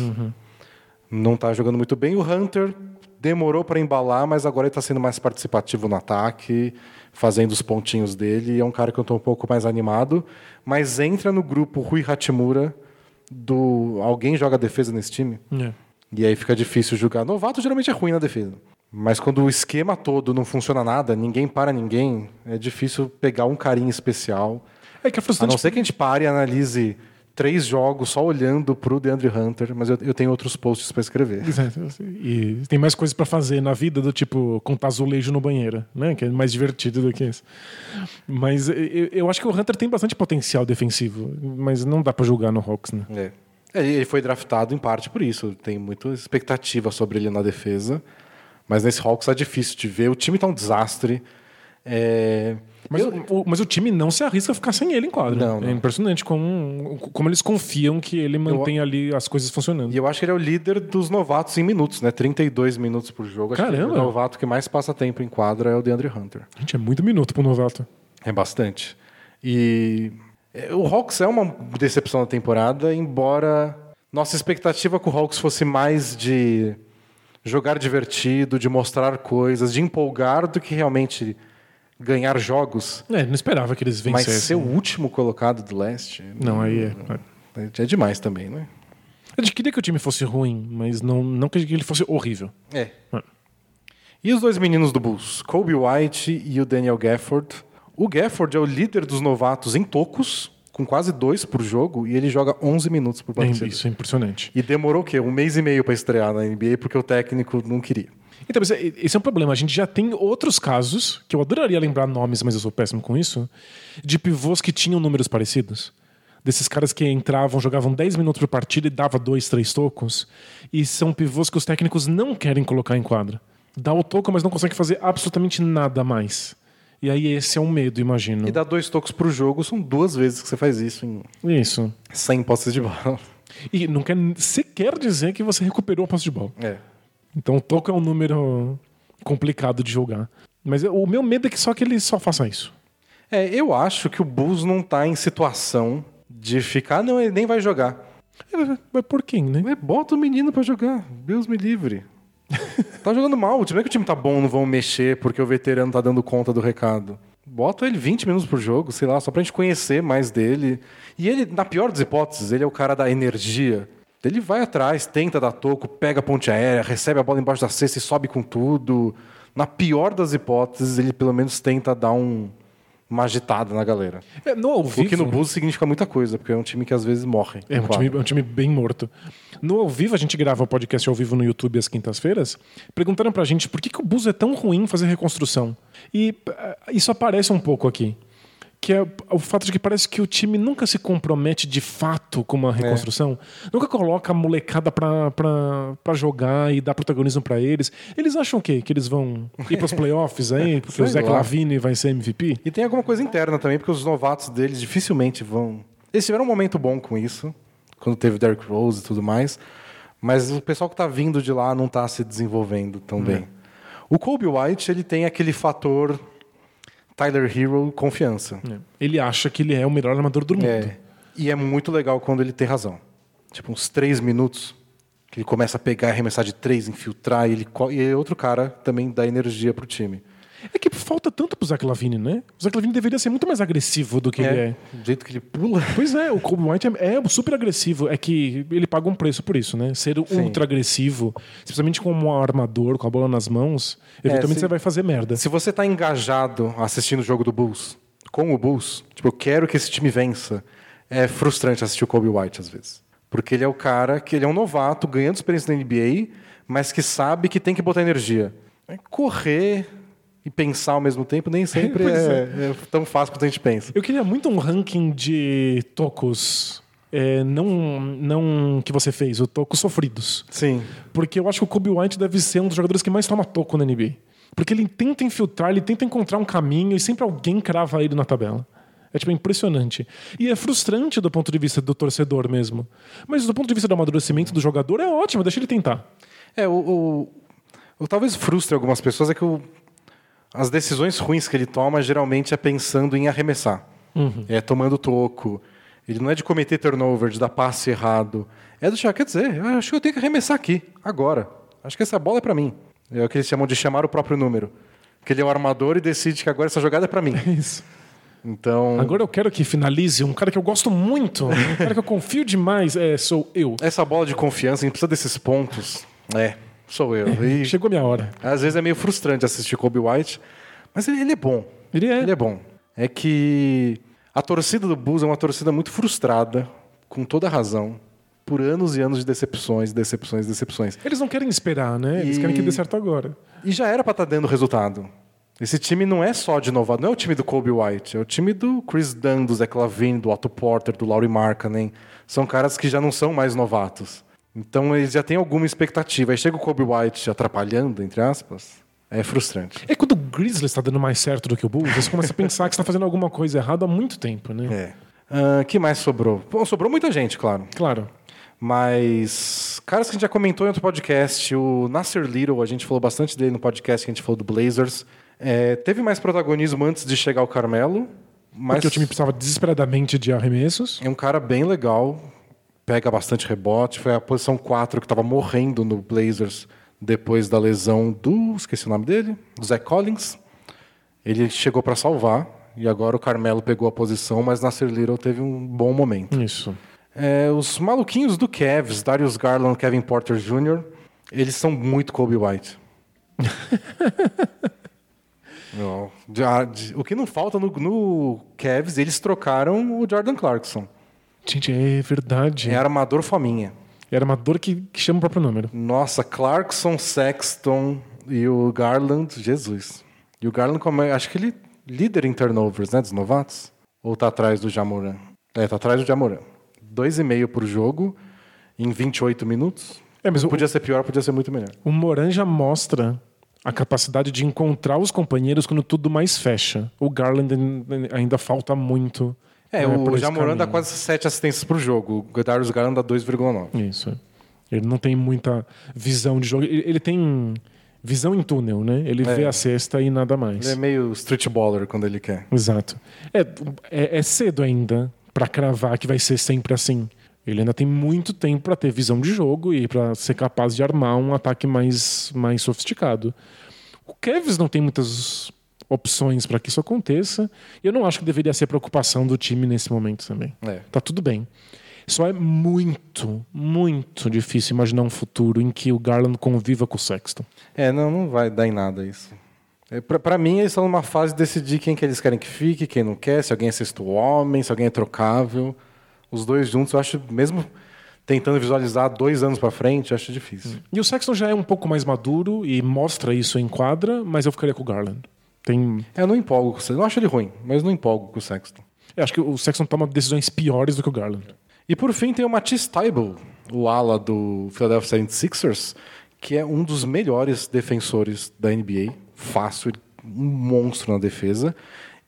Não tá jogando muito bem. O Hunter demorou para embalar, mas agora ele tá sendo mais participativo no ataque, fazendo os pontinhos dele. É um cara que eu tô um pouco mais animado. Mas entra no grupo Rui Hachimura do... Alguém joga defesa nesse time? É. E aí fica difícil julgar. Novato geralmente é ruim na defesa. Mas quando o esquema todo não funciona nada, ninguém para ninguém, é difícil pegar um carinho especial. É que é A frustrante. não ser que a gente pare e analise três jogos só olhando pro DeAndre Hunter, mas eu, eu tenho outros posts para escrever. Exato. E tem mais coisas pra fazer na vida do tipo contar azulejo no banheiro, né? Que é mais divertido do que isso. Mas eu, eu acho que o Hunter tem bastante potencial defensivo, mas não dá pra julgar no Hawks, né? É. É, Ele foi draftado em parte por isso. Tem muita expectativa sobre ele na defesa. Mas nesse Hawks é difícil de ver. O time tá um desastre. É, Mas, eu- o, mas o time não se arrisca a ficar sem ele em quadra. Não, não. É impressionante como, como eles confiam que ele mantém ali as coisas funcionando. E eu acho que ele é o líder dos novatos em minutos, né? 32 minutos por jogo. Acho que Caramba! o novato que mais passa tempo em quadra é o DeAndre Hunter. Gente, é muito minuto pro novato. É bastante. E é, o Hawks é uma decepção da temporada, embora nossa expectativa com o Hawks fosse mais de jogar divertido, de mostrar coisas, de empolgar do que realmente ganhar jogos. É, não esperava que eles Mas vencessem. ser o último colocado do leste Não, aí é. é demais também, né? Eu queria que o time fosse ruim, mas não, não que ele fosse horrível. É. É. E os dois meninos do Bulls, Kobe White e o Daniel Gafford. O Gafford é o líder dos novatos em tocos, com quase dois por jogo, e ele joga 11 minutos por É, partida. isso é impressionante. E demorou o quê? Um mês e meio para estrear na NBA, porque o técnico não queria. Então, é- esse é um problema. A gente já tem outros casos, que eu adoraria lembrar nomes, mas eu sou péssimo com isso, de pivôs que tinham números parecidos. Desses caras que entravam, jogavam 10 minutos por partida e dava dois, três tocos. E são pivôs que os técnicos não querem colocar em quadra. Dá o toco, mas não consegue fazer absolutamente nada mais. E aí esse é um medo, imagino. E dar dois tocos pro jogo são duas vezes que você faz isso em Isso. 100 posses de bola. E não quer sequer dizer que você recuperou a posse de bola. É. Então o toco é um número complicado de jogar. Mas o meu medo é que só que ele só faça isso. É, eu acho que o Bulls não tá em situação de ficar, não, ele nem vai jogar. É, Mas por quem, né? Mas bota o menino pra jogar. Deus me livre. tá jogando mal. O time é que o time tá bom, não vão mexer porque o veterano tá dando conta do recado. Bota ele 20 minutos por jogo, sei lá, só pra gente conhecer mais dele. E ele, na pior das hipóteses, ele é o cara da energia. Ele vai atrás, tenta dar toco, pega a ponte aérea, recebe a bola embaixo da cesta e sobe com tudo. Na pior das hipóteses, ele pelo menos tenta dar um, uma agitada na galera. É, no ao O vivo. que no Bulls significa muita coisa, porque é um time que às vezes morre. É um, time, é um time bem morto. No ao vivo, a gente grava o podcast ao vivo no YouTube às quintas-feiras. Perguntaram pra gente por que, que o Bus é tão ruim fazer reconstrução. E eh, isso aparece um pouco aqui. Que é o fato de que parece que o time nunca se compromete de fato com uma reconstrução. Nunca coloca a molecada pra, pra, pra jogar e dar protagonismo pra eles. Eles acham o quê? Que eles vão ir pros playoffs aí? Porque o Sei Zé lá. Lavine vai ser MVP? E tem alguma coisa interna também, porque os novatos deles dificilmente vão. Eles tiveram um momento bom com isso, quando teve Derrick Rose e tudo mais, mas o pessoal que tá vindo de lá não tá se desenvolvendo tão bem. O Kobe White, ele tem aquele fator Tyler Hero confiança. Ele acha que ele é o melhor armador do mundo. É. E é muito legal quando ele tem razão. Tipo, uns três minutos, que ele começa a pegar, arremessar de três, infiltrar, e, ele, e é outro cara também dá energia pro time. É que falta tanto pro Zach Lavine, né? O Zach Lavine deveria ser muito mais agressivo do que ele é. Do jeito que ele pula. Pois é, o Kobe White é, é super agressivo. É que ele paga um preço por isso, né? Ser ultra agressivo, especialmente como um armador, com a bola nas mãos, eventualmente se- você vai fazer merda. Se você tá engajado assistindo o jogo do Bulls, com o Bulls, tipo, eu quero que esse time vença, é frustrante assistir o Kobe White às vezes. Porque ele é o cara que ele é um novato, ganhando experiência na NBA, mas que sabe que tem que botar energia. É correr e pensar ao mesmo tempo nem sempre Pois é, é tão fácil quanto a gente pensa. Eu queria muito um ranking de tocos. é, não, não que você fez, o tocos sofridos. Sim. Porque eu acho que o Kobe White deve ser um dos jogadores que mais toma toco na NBA. Porque ele tenta infiltrar, ele tenta encontrar um caminho e sempre alguém crava ele na tabela. É tipo impressionante. E é frustrante do ponto de vista do torcedor mesmo. Mas do ponto de vista do amadurecimento do jogador é ótimo, deixa ele tentar. É, o, o, o talvez frustre algumas pessoas é que o, as decisões ruins que ele toma geralmente é pensando em arremessar. É tomando toco. Ele não é de cometer turnover, de dar passe errado. É do já quer dizer, eu acho que eu tenho que arremessar aqui, agora. Acho que essa bola é para mim. É o que eles chamam de chamar o próprio número. Que ele é o armador e decide que agora essa jogada é para mim. Isso. Então, Agora eu quero que finalize um cara que eu gosto muito, um cara que eu confio demais, é, sou eu. essa bola de confiança, a gente precisa desses pontos. É, sou eu. E Chegou minha hora. Às vezes é meio frustrante assistir Kobe White, mas ele, ele é bom. Ele é. Ele é bom. É que a torcida do Bulls é uma torcida muito frustrada, com toda razão, por anos e anos de decepções, decepções, decepções. Eles não querem esperar, né? Eles E- querem que dê certo agora. E já era pra estar dando resultado. Esse time não é só de novato, não é o time do Kobe White, é o time do Chris Dunn, do Zach Lavine, do Otto Porter, do Laurie Markkanen. São caras que já não são mais novatos. Então eles já têm alguma expectativa. Aí chega o Kobe White atrapalhando, entre aspas, é frustrante. É quando o Grizzlies está dando mais certo do que o Bulls, você começa a pensar que está fazendo alguma coisa errada há muito tempo, né? É. Ah, que mais sobrou? Bom, sobrou muita gente, claro. Claro. Mas caras que a gente já comentou em outro podcast, o Nasser Little, a gente falou bastante dele no podcast que a gente falou do Blazers. É, teve mais protagonismo antes de chegar o Carmelo, mas Porque o time precisava desesperadamente de arremessos. é um cara bem legal, pega bastante rebote, foi a posição 4 que estava morrendo no Blazers depois da lesão do, esqueci o nome dele, do Zach Collins. Ele chegou para salvar e agora o Carmelo pegou a posição, mas Nasser Little teve um bom momento. Isso. É, os maluquinhos do Cavs, Darius Garland, Kevin Porter Jr., eles são muito Kobe White. Não, o que não falta no, no Cavs, eles trocaram o Jordan Clarkson. Gente, é verdade. É armador fominha. Era uma dor que, que chama o próprio número. Nossa, Clarkson, Sexton e o Garland, Jesus. E o Garland, como é- acho que ele é líder em turnovers, né, dos novatos? Ou tá atrás do Jamoran? É, tá atrás do Jamoran. Dois e meio por jogo em 28 minutos. É, mas o, Podia ser pior, podia ser muito melhor. o Moran já mostra a capacidade de encontrar os companheiros quando tudo mais fecha. O Garland ainda falta muito. É, por o Jamoran dá quase 7 assistências por jogo. O Darius Garland dá 2,9. Isso. Ele não tem muita visão de jogo. Ele, ele tem visão em túnel, né? Ele É. vê a cesta e nada mais. Ele é meio street baller quando ele quer. Exato. É, é, é cedo ainda pra cravar que vai ser sempre assim. Ele ainda tem muito tempo pra ter visão de jogo e pra ser capaz de armar um ataque mais, mais sofisticado. O Kevs não tem muitas opções pra que isso aconteça. E eu não acho que deveria ser preocupação do time nesse momento também. É. Tá tudo bem. Só é muito, muito difícil imaginar um futuro em que o Garland conviva com o Sexton. É, não, não vai dar em nada isso. É, pra mim, eles estão numa fase de decidir quem que eles querem que fique, quem não quer, se alguém é sexto homem, se alguém é trocável. Os dois juntos, eu acho, mesmo tentando visualizar dois anos pra frente, eu acho difícil. E o Sexton já é um pouco mais maduro e mostra isso em quadra, mas eu ficaria com o Garland. Tem... É, Eu não empolgo com o Sexton. Eu não acho ele ruim, mas não empolgo com o Sexton. Eu acho que o Sexton toma decisões piores do que o Garland. E por fim tem o Matisse Tybalt, o ala do Philadelphia 76ers, que é um dos melhores defensores da NBA. Fácil, um monstro na defesa.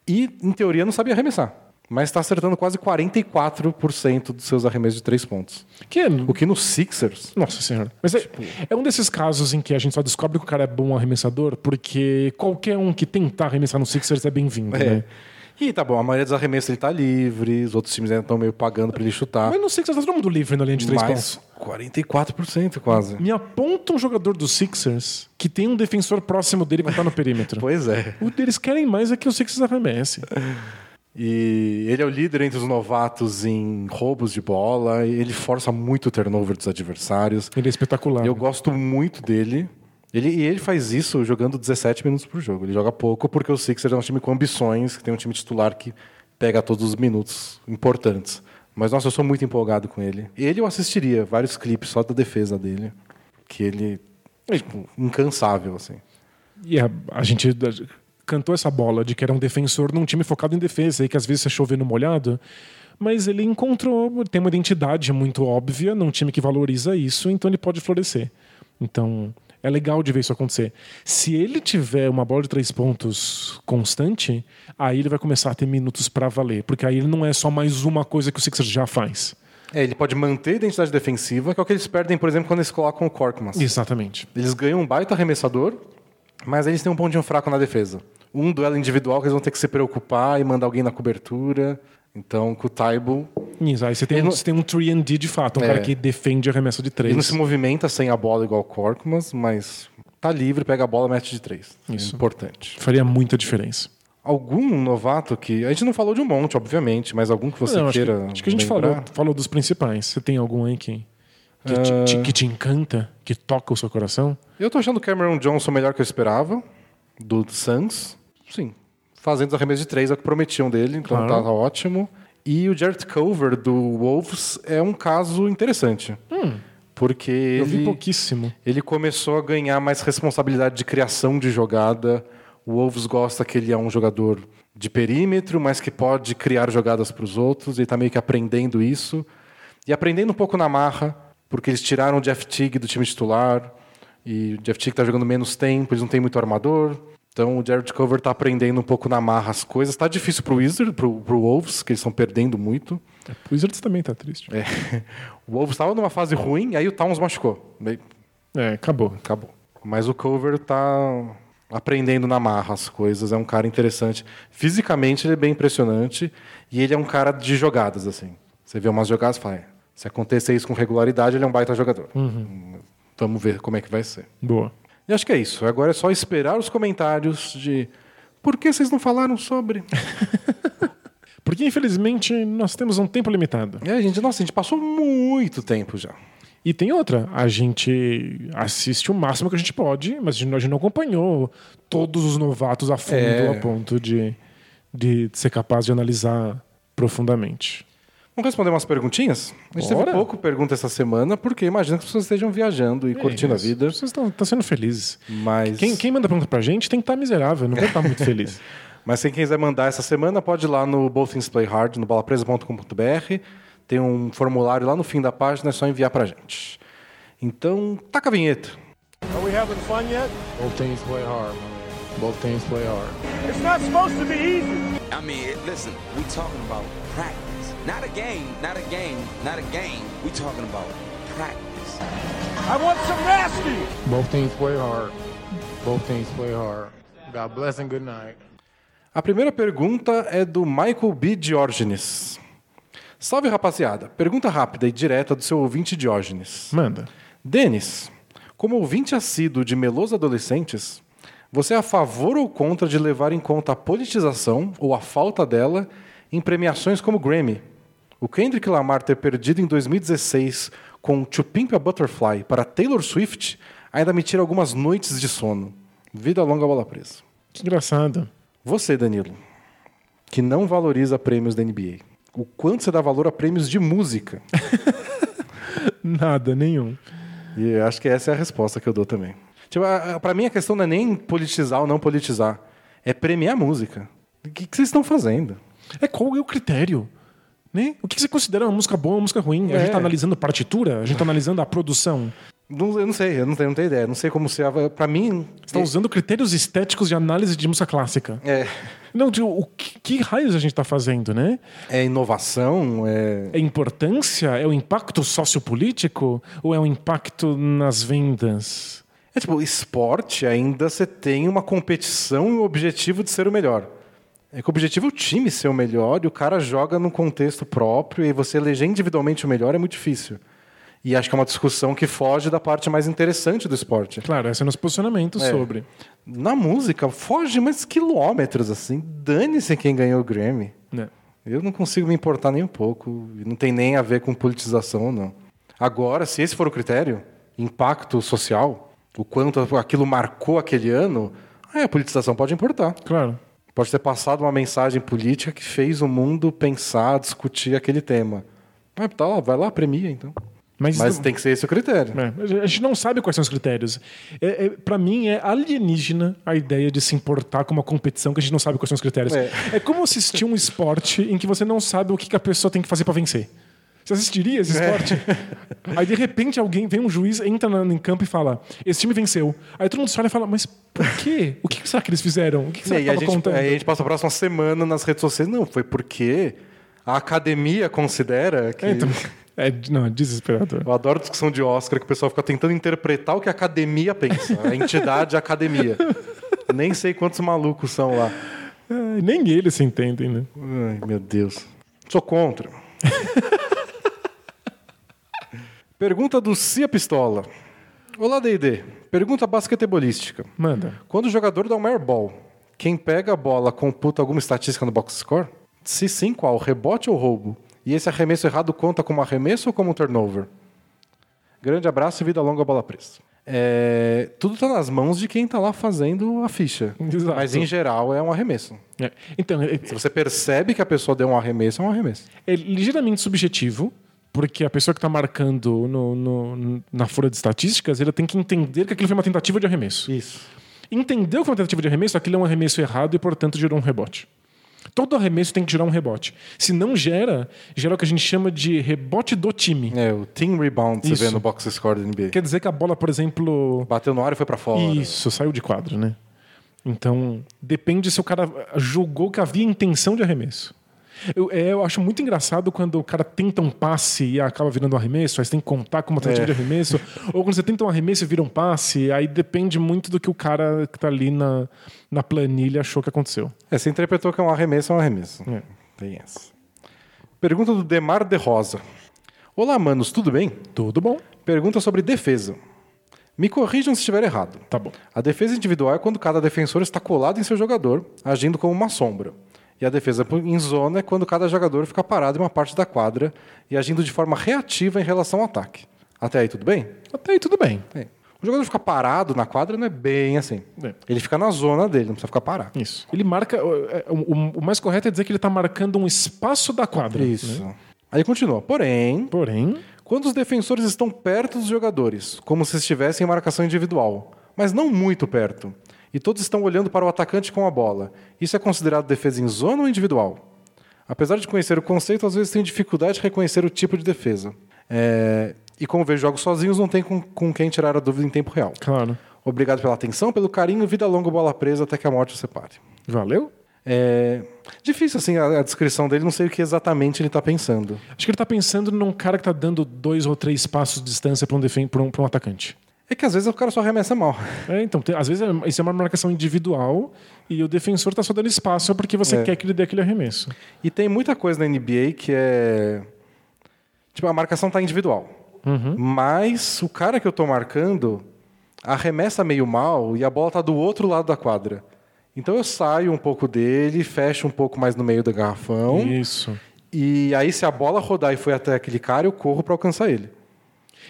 E, em teoria, não sabia arremessar. Mas está acertando quase 44% dos seus arremessos de três pontos. Que é... O que no Sixers. Nossa senhora. Mas é, é um desses casos em que a gente só descobre que o cara é bom arremessador porque qualquer um que tentar arremessar no Sixers é bem-vindo, É. né? E tá bom, a maioria dos arremessos ele tá livre, os outros times ainda estão meio pagando para ele chutar. Mas no Sixers tá todo mundo livre na linha de três Mas pontos. 44% quase. Me aponta um jogador do Sixers que tem um defensor próximo dele quando tá no perímetro. Pois é. O deles querem mais é que o Sixers arremesse. E ele é o líder entre os novatos em roubos de bola, ele força muito o turnover dos adversários. Ele é espetacular. Eu gosto muito dele. Ele, e ele faz isso jogando 17 minutos por jogo. Ele joga pouco porque o Sixers é um time com ambições, que tem um time titular que pega todos os minutos importantes. Mas, nossa, eu sou muito empolgado com ele. Ele eu assistiria vários clipes só da defesa dele. Que ele é, tipo, incansável, assim. E a, a gente cantou essa bola de que era um defensor num time focado em defesa e que às vezes você chover no molhado. Mas ele encontrou, tem uma identidade muito óbvia num time que valoriza isso, então ele pode florescer. Então é legal de ver isso acontecer. Se ele tiver uma bola de três pontos constante, aí ele vai começar a ter minutos para valer, porque aí ele não é só mais uma coisa que o Sixers já faz. É, ele pode manter a identidade defensiva, que é o que eles perdem, por exemplo, quando eles colocam o Korkmaz. Exatamente. Eles ganham um baita arremessador, mas eles têm um pontinho fraco na defesa. Um duelo individual que eles vão ter que se preocupar e mandar alguém na cobertura. Então, com o Taibo, Isso, aí você tem, um, não- você tem um 3D de fato, um É. cara que defende arremesso de três. ele não se movimenta sem a bola igual o Korkmaz, mas tá livre, pega a bola, mete de três. Isso. É importante. Faria muita diferença. Algum novato que. A gente não falou de um monte, obviamente, mas algum que você Não, acho, que, queira. acho que a gente lembrar? falou, falou dos principais. Você tem algum aí que, que, te, Ah. te- que te encanta, que toca o seu coração? Eu tô achando o Cameron Johnson melhor que eu esperava, do Suns. Sim. Fazendo os arremessos de três, é o que prometiam dele, então Claro. tá ótimo. E o Jared Culver, do Wolves, é um caso interessante. Porque Hum. Eu vi ele, pouquíssimo. ele começou a ganhar mais responsabilidade de criação de jogada. O Wolves gosta que ele é um jogador de perímetro, mas que pode criar jogadas para os outros. Ele está meio que aprendendo isso. E aprendendo um pouco na marra, porque eles tiraram o Jeff Teague do time titular. E o Jeff Teague está jogando menos tempo, eles não têm muito armador. Então o Jared Cover está aprendendo um pouco na marra as coisas. Está difícil para o Wizard, para o Wolves, que eles estão perdendo muito. O Wizards também tá triste. É. O Wolves estava numa fase ruim, aí o Towns machucou. É, acabou. Acabou. Mas o Cover tá aprendendo na marra as coisas, é um cara interessante. Fisicamente ele é bem impressionante e ele é um cara de jogadas assim. Você vê umas jogadas e fala, "É, se acontecer isso com regularidade, ele é um baita jogador. Vamos ver como é que vai ser. Boa. E acho que é isso. Agora é só esperar os comentários de por que vocês não falaram sobre? Porque, infelizmente, nós temos um tempo limitado. É, gente, nossa, a gente passou muito tempo já. E tem outra, a gente assiste o máximo que a gente pode, mas a gente, a gente não acompanhou todos os novatos a fundo É. a ponto de, de ser capaz de analisar profundamente. Vamos responder umas perguntinhas? A gente Bora. teve pouco pergunta essa semana, porque imagino que as pessoas estejam viajando e curtindo a É Isso. vida. Vocês estão estão sendo felizes. Mas... Quem, quem manda pergunta pra gente tem que estar miserável, não vai estar muito feliz. Mas se quem quiser mandar essa semana, pode ir lá no Both Things Play Hard, no balapresa.com.br. Tem um formulário lá no fim da página, é só enviar pra gente. Então, taca a vinheta. Are we having fun yet? Both teams play hard, man. Both teams play hard. It's not supposed to be easy. I mean, listen, we talking about practice. Not a game, not a game, not a game. We talking about practice. I want some nasty. Both teams play hard. Both teams play hard. God bless and good night. A primeira pergunta é do Michael B. Diógenes. Salve, rapaziada. Pergunta rápida e direta do seu ouvinte Diógenes. Manda. Denis, como ouvinte assíduo de melos adolescentes, você é a favor ou contra de levar em conta a politização ou a falta dela em premiações como Grammy? O Kendrick Lamar ter perdido em 2016 com To Pimp a Butterfly para Taylor Swift ainda me tira algumas noites de sono. Vida longa bola presa. Que engraçado. Você, Danilo, que não valoriza prêmios da NBA, o quanto você dá valor a prêmios de música? Nada, nenhum. E acho que essa é a resposta que eu dou também. Tipo, a- a- pra mim a questão não é nem politizar ou não politizar, é premiar a música. O que, que vocês estão fazendo? É qual é o critério? Né? O que você considera uma música boa, uma música ruim? A É. gente tá analisando partitura? A gente tá analisando a produção? Não, eu não sei, eu não tenho, não tenho ideia. Não sei como se. Pra mim. Você tá usando critérios estéticos de análise de música clássica. É, Não, tipo, o que, que raios a gente tá fazendo, né? é inovação, é. É importância? É o impacto sociopolítico? Ou é o impacto nas vendas? É tipo, esporte ainda você tem uma competição e o objetivo de ser o melhor. É que o objetivo é o time ser o melhor e o cara joga num contexto próprio e você eleger individualmente o melhor é muito difícil. E acho que é uma discussão que foge da parte mais interessante do esporte. Claro, esse é o nosso posicionamento É. sobre. Na música, foge mais quilômetros, assim. Dane-se quem ganhou o Grammy. né? Eu não consigo me importar nem um pouco. Não tem nem a ver com politização, não. Agora, se esse for o critério, impacto social, o quanto aquilo marcou aquele ano, aí a politização pode importar. Claro. Pode ter passado uma mensagem política que fez o mundo pensar, discutir aquele tema. Ah, tá lá, vai lá, premia então. Mas, Mas tem que ser esse o critério. É, a gente não sabe quais são os critérios. É, é, para mim, é alienígena a ideia de se importar com uma competição que a gente não sabe quais são os critérios. É. É, como assistir um esporte em que você não sabe o que, que a pessoa tem que fazer para vencer. Você assistiria esse esporte? Aí, de repente, alguém vem um juiz, entra em campo e fala: Esse time venceu. Aí todo mundo sai e fala: Mas por quê? O que será que eles fizeram? O que, será E que aí a, estava gente, contando? aí a gente passa a próxima semana nas redes sociais. Não, foi porque a academia considera que. É, então, é, não, é desesperador. Eu adoro discussão de Oscar que o pessoal fica tentando interpretar o que a academia pensa. A entidade academia. Nem sei quantos malucos são lá. É, nem eles se entendem, né? Ai, meu Deus. Sou contra. Pergunta do Cia Pistola. Olá, D&D. Pergunta basquetebolística. Manda. Quando o jogador dá uma airball, quem pega a bola computa alguma estatística no box score? Se sim, qual? Rebote ou roubo? E esse arremesso errado conta como arremesso ou como turnover? Grande abraço e vida longa, bola presa. É, tudo está nas mãos de quem está lá fazendo a ficha. Exato. Mas em geral é um arremesso. É, Então, Se você percebe que a pessoa deu um arremesso, é um arremesso. é ligeiramente subjetivo, porque a pessoa que está marcando no- no- na folha de estatísticas, ela tem que entender que aquilo foi uma tentativa de arremesso. Isso. Entendeu que foi uma tentativa de arremesso, aquilo é um arremesso errado e, portanto, gerou um rebote. Todo arremesso tem que gerar um rebote. Se não gera, gera o que a gente chama de rebote do time. É, o team rebound você Isso. vê no box score da NBA. Quer dizer que a bola, por exemplo, Bateu no ar e foi para fora. Isso, saiu de quadro, né? Então, depende se o cara julgou que havia intenção de arremesso. Eu, é, eu acho muito engraçado quando o cara tenta um passe e acaba virando um arremesso, aí você tem que contar como tentativa É. de arremesso. Ou quando você tenta um arremesso e vira um passe, aí depende muito do que o cara que tá ali na, na planilha achou que aconteceu. É, você interpretou que é um arremesso, é um arremesso. É. Tem essa. Pergunta do Demar de Rosa. Olá, manos, tudo bem? Tudo bom? Pergunta sobre defesa. Me corrijam se estiver errado. Tá bom. A defesa individual é quando cada defensor está colado em seu jogador, agindo como uma sombra. E a defesa em zona é quando cada jogador fica parado em uma parte da quadra e agindo de forma reativa em relação ao ataque. Até aí, tudo bem? Até aí tudo bem. Bem, O jogador ficar parado na quadra não é bem assim. É. Ele fica na zona dele, não precisa ficar parado. Isso. Ele marca. é, O, o- o mais correto é dizer que ele tá marcando um espaço da quadra. Isso. né? Aí continua. Porém, Porém, quando os defensores estão perto dos jogadores, como se estivessem em marcação individual, mas não muito perto, e todos estão olhando para o atacante com a bola, isso é considerado defesa em zona ou individual? Apesar de conhecer o conceito, às vezes tenho dificuldade de reconhecer o tipo de defesa. É, E como vejo jogos sozinhos, não tem com, com quem tirar a dúvida em tempo real. claro. Obrigado pela atenção, pelo carinho, vida longa, bola presa, até que a morte os separe. Valeu? É difícil assim a, a descrição dele, não sei o que exatamente ele está pensando. Acho que ele tá pensando num cara que tá dando dois ou três passos de distância para um, um, um atacante. É que às vezes o cara só arremessa mal. É, então, tem- às vezes é- isso é uma marcação individual e o defensor tá só dando espaço porque você É. quer que ele dê aquele arremesso. E tem muita coisa na NBA que é. Tipo, a marcação tá individual. Mas o cara que eu tô marcando arremessa meio mal e a bola tá do outro lado da quadra. Então eu saio um pouco dele, fecho um pouco mais no meio do garrafão. Isso. E aí, se a bola rodar e foi até aquele cara, eu corro para alcançar ele.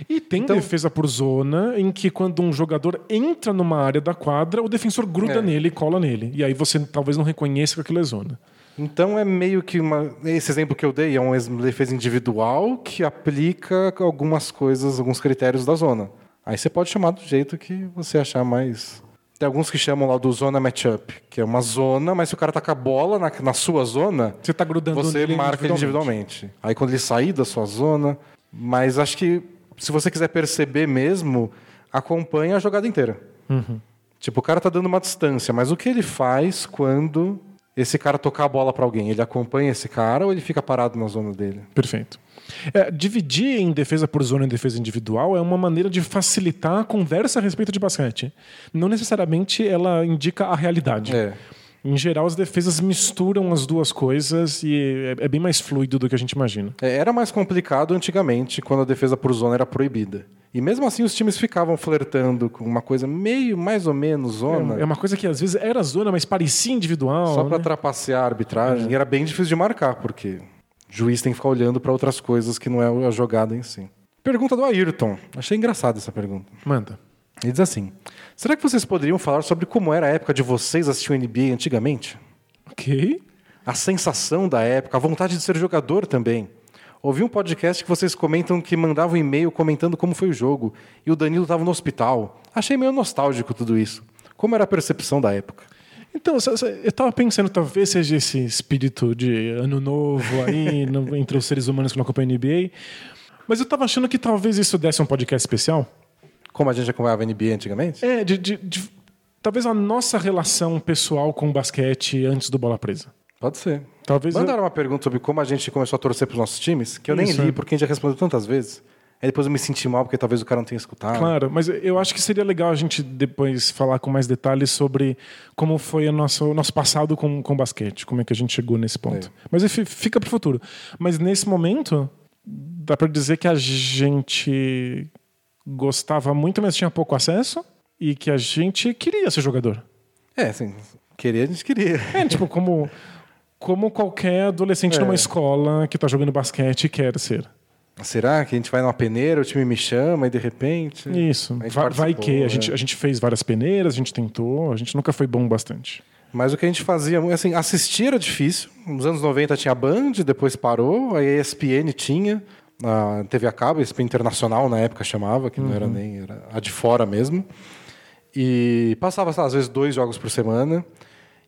E tem Então- defesa por zona em que quando um jogador entra numa área da quadra, o defensor gruda É. nele e cola nele. E aí você talvez não reconheça que aquilo é zona. Então é meio que uma. Esse exemplo que eu dei é uma defesa individual que aplica algumas coisas, alguns critérios da zona. Aí você pode chamar do jeito que você achar mais. Tem alguns que chamam lá do zona matchup, que é uma zona, mas se o cara tá com a bola na, na sua zona, Você tá grudando você marca ele individualmente. Aí quando ele sair da sua zona. Mas acho que se você quiser perceber mesmo, acompanha a jogada inteira. Tipo, o cara tá dando uma distância, mas o que ele faz quando esse cara tocar a bola para alguém? Ele acompanha esse cara ou ele fica parado na zona dele? Perfeito. É, dividir em defesa por zona e defesa individual é uma maneira de facilitar a conversa a respeito de basquete. Não necessariamente ela indica a realidade. É. Em geral, as defesas misturam as duas coisas e é, é bem mais fluido do que a gente imagina. É, Era mais complicado antigamente, quando a defesa por zona era proibida. E mesmo assim os times ficavam flertando com uma coisa meio, mais ou menos, zona. É uma coisa que às vezes era zona, mas parecia individual. Só para né? trapacear a arbitragem. E era bem difícil de marcar, porque o juiz tem que ficar olhando para outras coisas que não é a jogada em si. Pergunta do Ayrton. Achei engraçada essa pergunta. Manda. Ele diz assim: Será que vocês poderiam falar sobre como era a época de vocês assistir o NBA antigamente? Ok. A sensação da época, a vontade de ser jogador também. Ouvi um podcast que vocês comentam que mandavam um e-mail comentando como foi o jogo e o Danilo estava no hospital. Achei meio nostálgico tudo isso. Como era a percepção da época? Então, eu tava pensando, talvez seja esse espírito de ano novo aí no- entre os seres humanos que não acompanham a NBA. Mas eu tava achando que talvez isso desse um podcast especial. Como a gente acompanhava a NBA antigamente? É, de, de- de- talvez a nossa relação pessoal com o basquete antes do Bola Presa. Pode ser. Talvez eu- Mandaram uma pergunta sobre como a gente começou a torcer para os nossos times, que eu nem Isso, li é. porque a gente já respondeu tantas vezes. Aí depois eu me senti mal porque talvez o cara não tenha escutado. Claro, mas eu acho que seria legal a gente depois falar com mais detalhes sobre como foi o nosso, nosso passado com, com basquete, como é que a gente chegou nesse ponto. É. Mas fi- fica pro futuro. Mas nesse momento, dá pra dizer que a gente gostava muito, mas tinha pouco acesso e que a gente queria ser jogador. É, assim, queria, a gente queria. É, tipo, como, como qualquer adolescente É. numa escola que tá jogando basquete quer ser. Será que a gente vai numa peneira, o time me chama e de repente. Isso. Vai, vai que. A é. gente, a gente fez várias peneiras, a gente tentou, a gente nunca foi bom bastante. Mas o que a gente fazia, assim, assistir era difícil. Nos anos 90 tinha Band, depois parou, aí a ESPN tinha, a TV a cabo, ESPN Internacional na época chamava, que não era nem, era a de fora mesmo. E passava, às vezes, dois jogos por semana,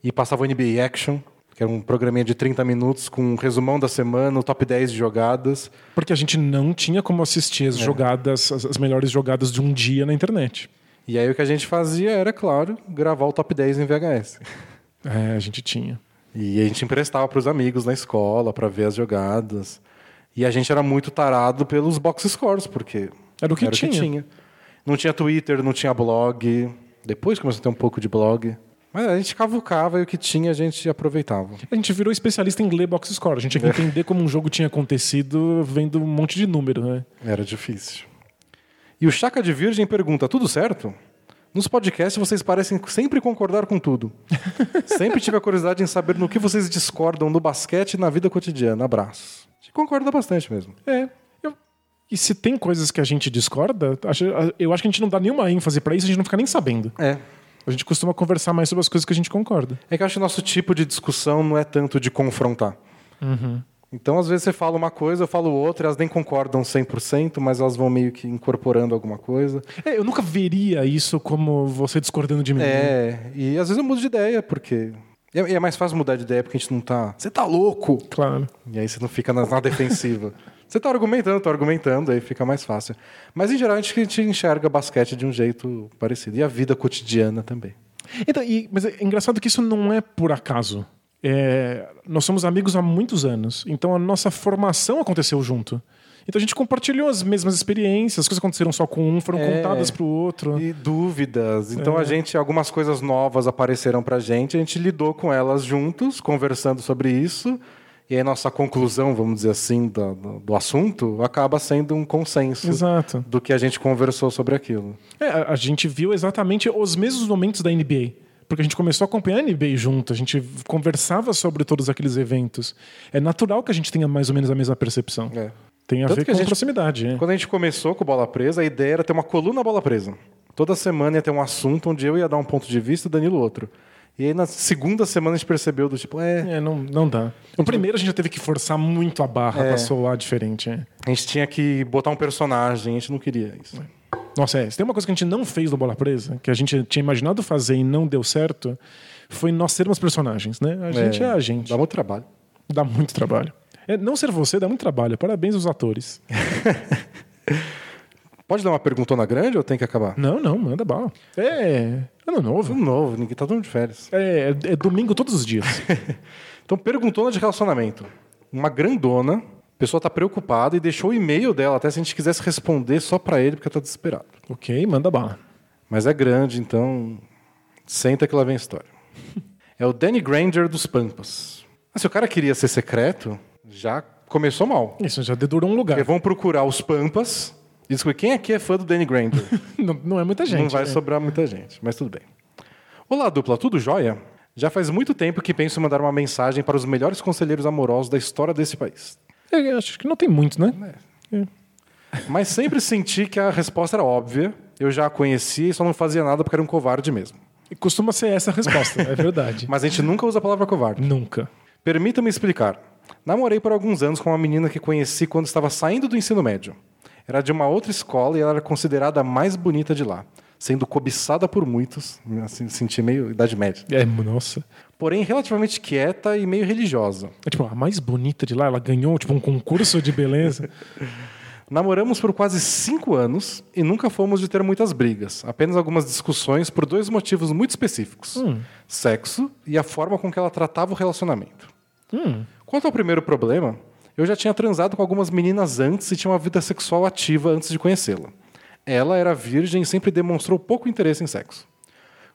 e passava o NBA Action, que era um programinha de 30 minutos com um resumão da semana, o top 10 de jogadas. Porque a gente não tinha como assistir É. as jogadas, as, as melhores jogadas de um dia na internet. E aí o que a gente fazia era, claro, gravar o top 10 em VHS. É, a gente tinha. E a gente emprestava para os amigos na escola para ver as jogadas. E a gente era muito tarado pelos box scores, porque Era o que tinha. Não tinha Twitter, não tinha blog. Depois começou a ter um pouco de blog. Mas a gente cavucava e o que tinha a gente aproveitava. A gente virou especialista em ler box score. A gente tinha que entender como um jogo tinha acontecido vendo um monte de número, né? Era difícil. E o Chaca de Virgem pergunta: tudo certo? Nos podcasts vocês parecem sempre concordar com tudo. sempre tive a curiosidade em saber no que vocês discordam no basquete e na vida cotidiana. Abraços. Gente concorda bastante mesmo. É. Eu- E se tem coisas que a gente discorda, eu acho que a gente não dá nenhuma ênfase pra isso, a gente não fica nem sabendo. É. A gente costuma conversar mais sobre as coisas que a gente concorda. É que eu acho que o nosso tipo de discussão não é tanto de confrontar. Então, às vezes, você fala uma coisa, eu falo outra, elas nem concordam 100%, mas elas vão meio que incorporando alguma coisa. É, eu nunca veria isso como você discordando de mim. É, e às vezes eu mudo de ideia, porque. E é e é mais fácil mudar de ideia porque a gente não tá. Você tá louco! Claro. E aí você não fica na, na defensiva. Você tá argumentando, tô argumentando, aí fica mais fácil. Mas em geral a gente, a gente enxerga basquete de um jeito parecido. E a vida cotidiana também. Então, e- mas é engraçado que isso não é por acaso. É, nós somos amigos há muitos anos, então a nossa formação aconteceu junto. Então a gente compartilhou as mesmas experiências, as coisas aconteceram só com um, foram É. contadas pro outro. E dúvidas. Então a gente, algumas coisas novas apareceram pra gente, a gente lidou com elas juntos, conversando sobre isso. E aí nossa conclusão, vamos dizer assim, do, do, assunto acaba sendo um consenso Exato. do que a gente conversou sobre aquilo. É, a, a gente viu exatamente os mesmos momentos da NBA. Porque a gente começou a acompanhar a NBA junto, a gente conversava sobre todos aqueles eventos. É natural que a gente tenha mais ou menos a mesma percepção. É. Tem a Tanto ver que com a gente- proximidade. é. Quando a gente começou com Bola Presa, a ideia era ter uma coluna Bola Presa. Toda semana ia ter um assunto onde eu ia dar um ponto de vista e o Danilo outro. E aí na segunda semana a gente percebeu do tipo, é, É, não, não dá. O primeiro a gente já teve que forçar muito a barra É. pra soar diferente. é. a gente tinha que botar um personagem, a gente não queria isso. Nossa, é. Se tem uma coisa que a gente não fez no Bola Presa, que a gente tinha imaginado fazer e não deu certo, foi nós sermos personagens, né? A gente é, a gente. Dá muito trabalho. Dá muito trabalho. É, não ser você dá muito trabalho. Parabéns aos atores. Pode dar uma perguntona grande ou tem que acabar? Não, não, manda bala. É. Ano novo. Tudo novo, ninguém tá dando de férias. É, é domingo todos os dias. Então, perguntona de relacionamento. Uma grandona, a pessoa tá preocupada e deixou o e-mail dela, até se a gente quisesse responder só pra ele, porque tá desesperado. ok, manda bala. Mas é grande, então senta que lá vem a história. É o Danny Granger dos Pampas. Ah, se o cara queria ser secreto, já começou mal. Isso já dedurou um Porque lugar. vão procurar os Pampas e descobrir quem aqui é fã do Danny Granger. Não, não é muita gente. Não vai né? sobrar muita gente, mas tudo bem. Olá, dupla, tudo jóia? Já faz muito tempo que penso em mandar uma mensagem para os melhores conselheiros amorosos da história desse país. É, acho que não tem muito, né? Mas sempre senti que a resposta era óbvia, eu já a conhecia e só não fazia nada porque era um covarde mesmo. E Costuma ser essa a resposta, é verdade. Mas a gente nunca usa a palavra covarde. Nunca. Permita-me explicar. Namorei por alguns anos com uma menina que conheci quando estava saindo do ensino médio. Era de uma outra escola e ela era considerada a mais bonita de lá, sendo cobiçada por muitos, assim, senti meio idade média. É, nossa. Porém, relativamente quieta e meio religiosa. É tipo, a mais bonita de lá, ela ganhou tipo um concurso de beleza. Namoramos por quase cinco anos e nunca fomos de ter muitas brigas, apenas algumas discussões por dois motivos muito específicos: sexo e a forma com que ela tratava o relacionamento. Quanto ao primeiro problema, eu já tinha transado com algumas meninas antes e tinha uma vida sexual ativa antes de conhecê-la. Ela era virgem e sempre demonstrou pouco interesse em sexo.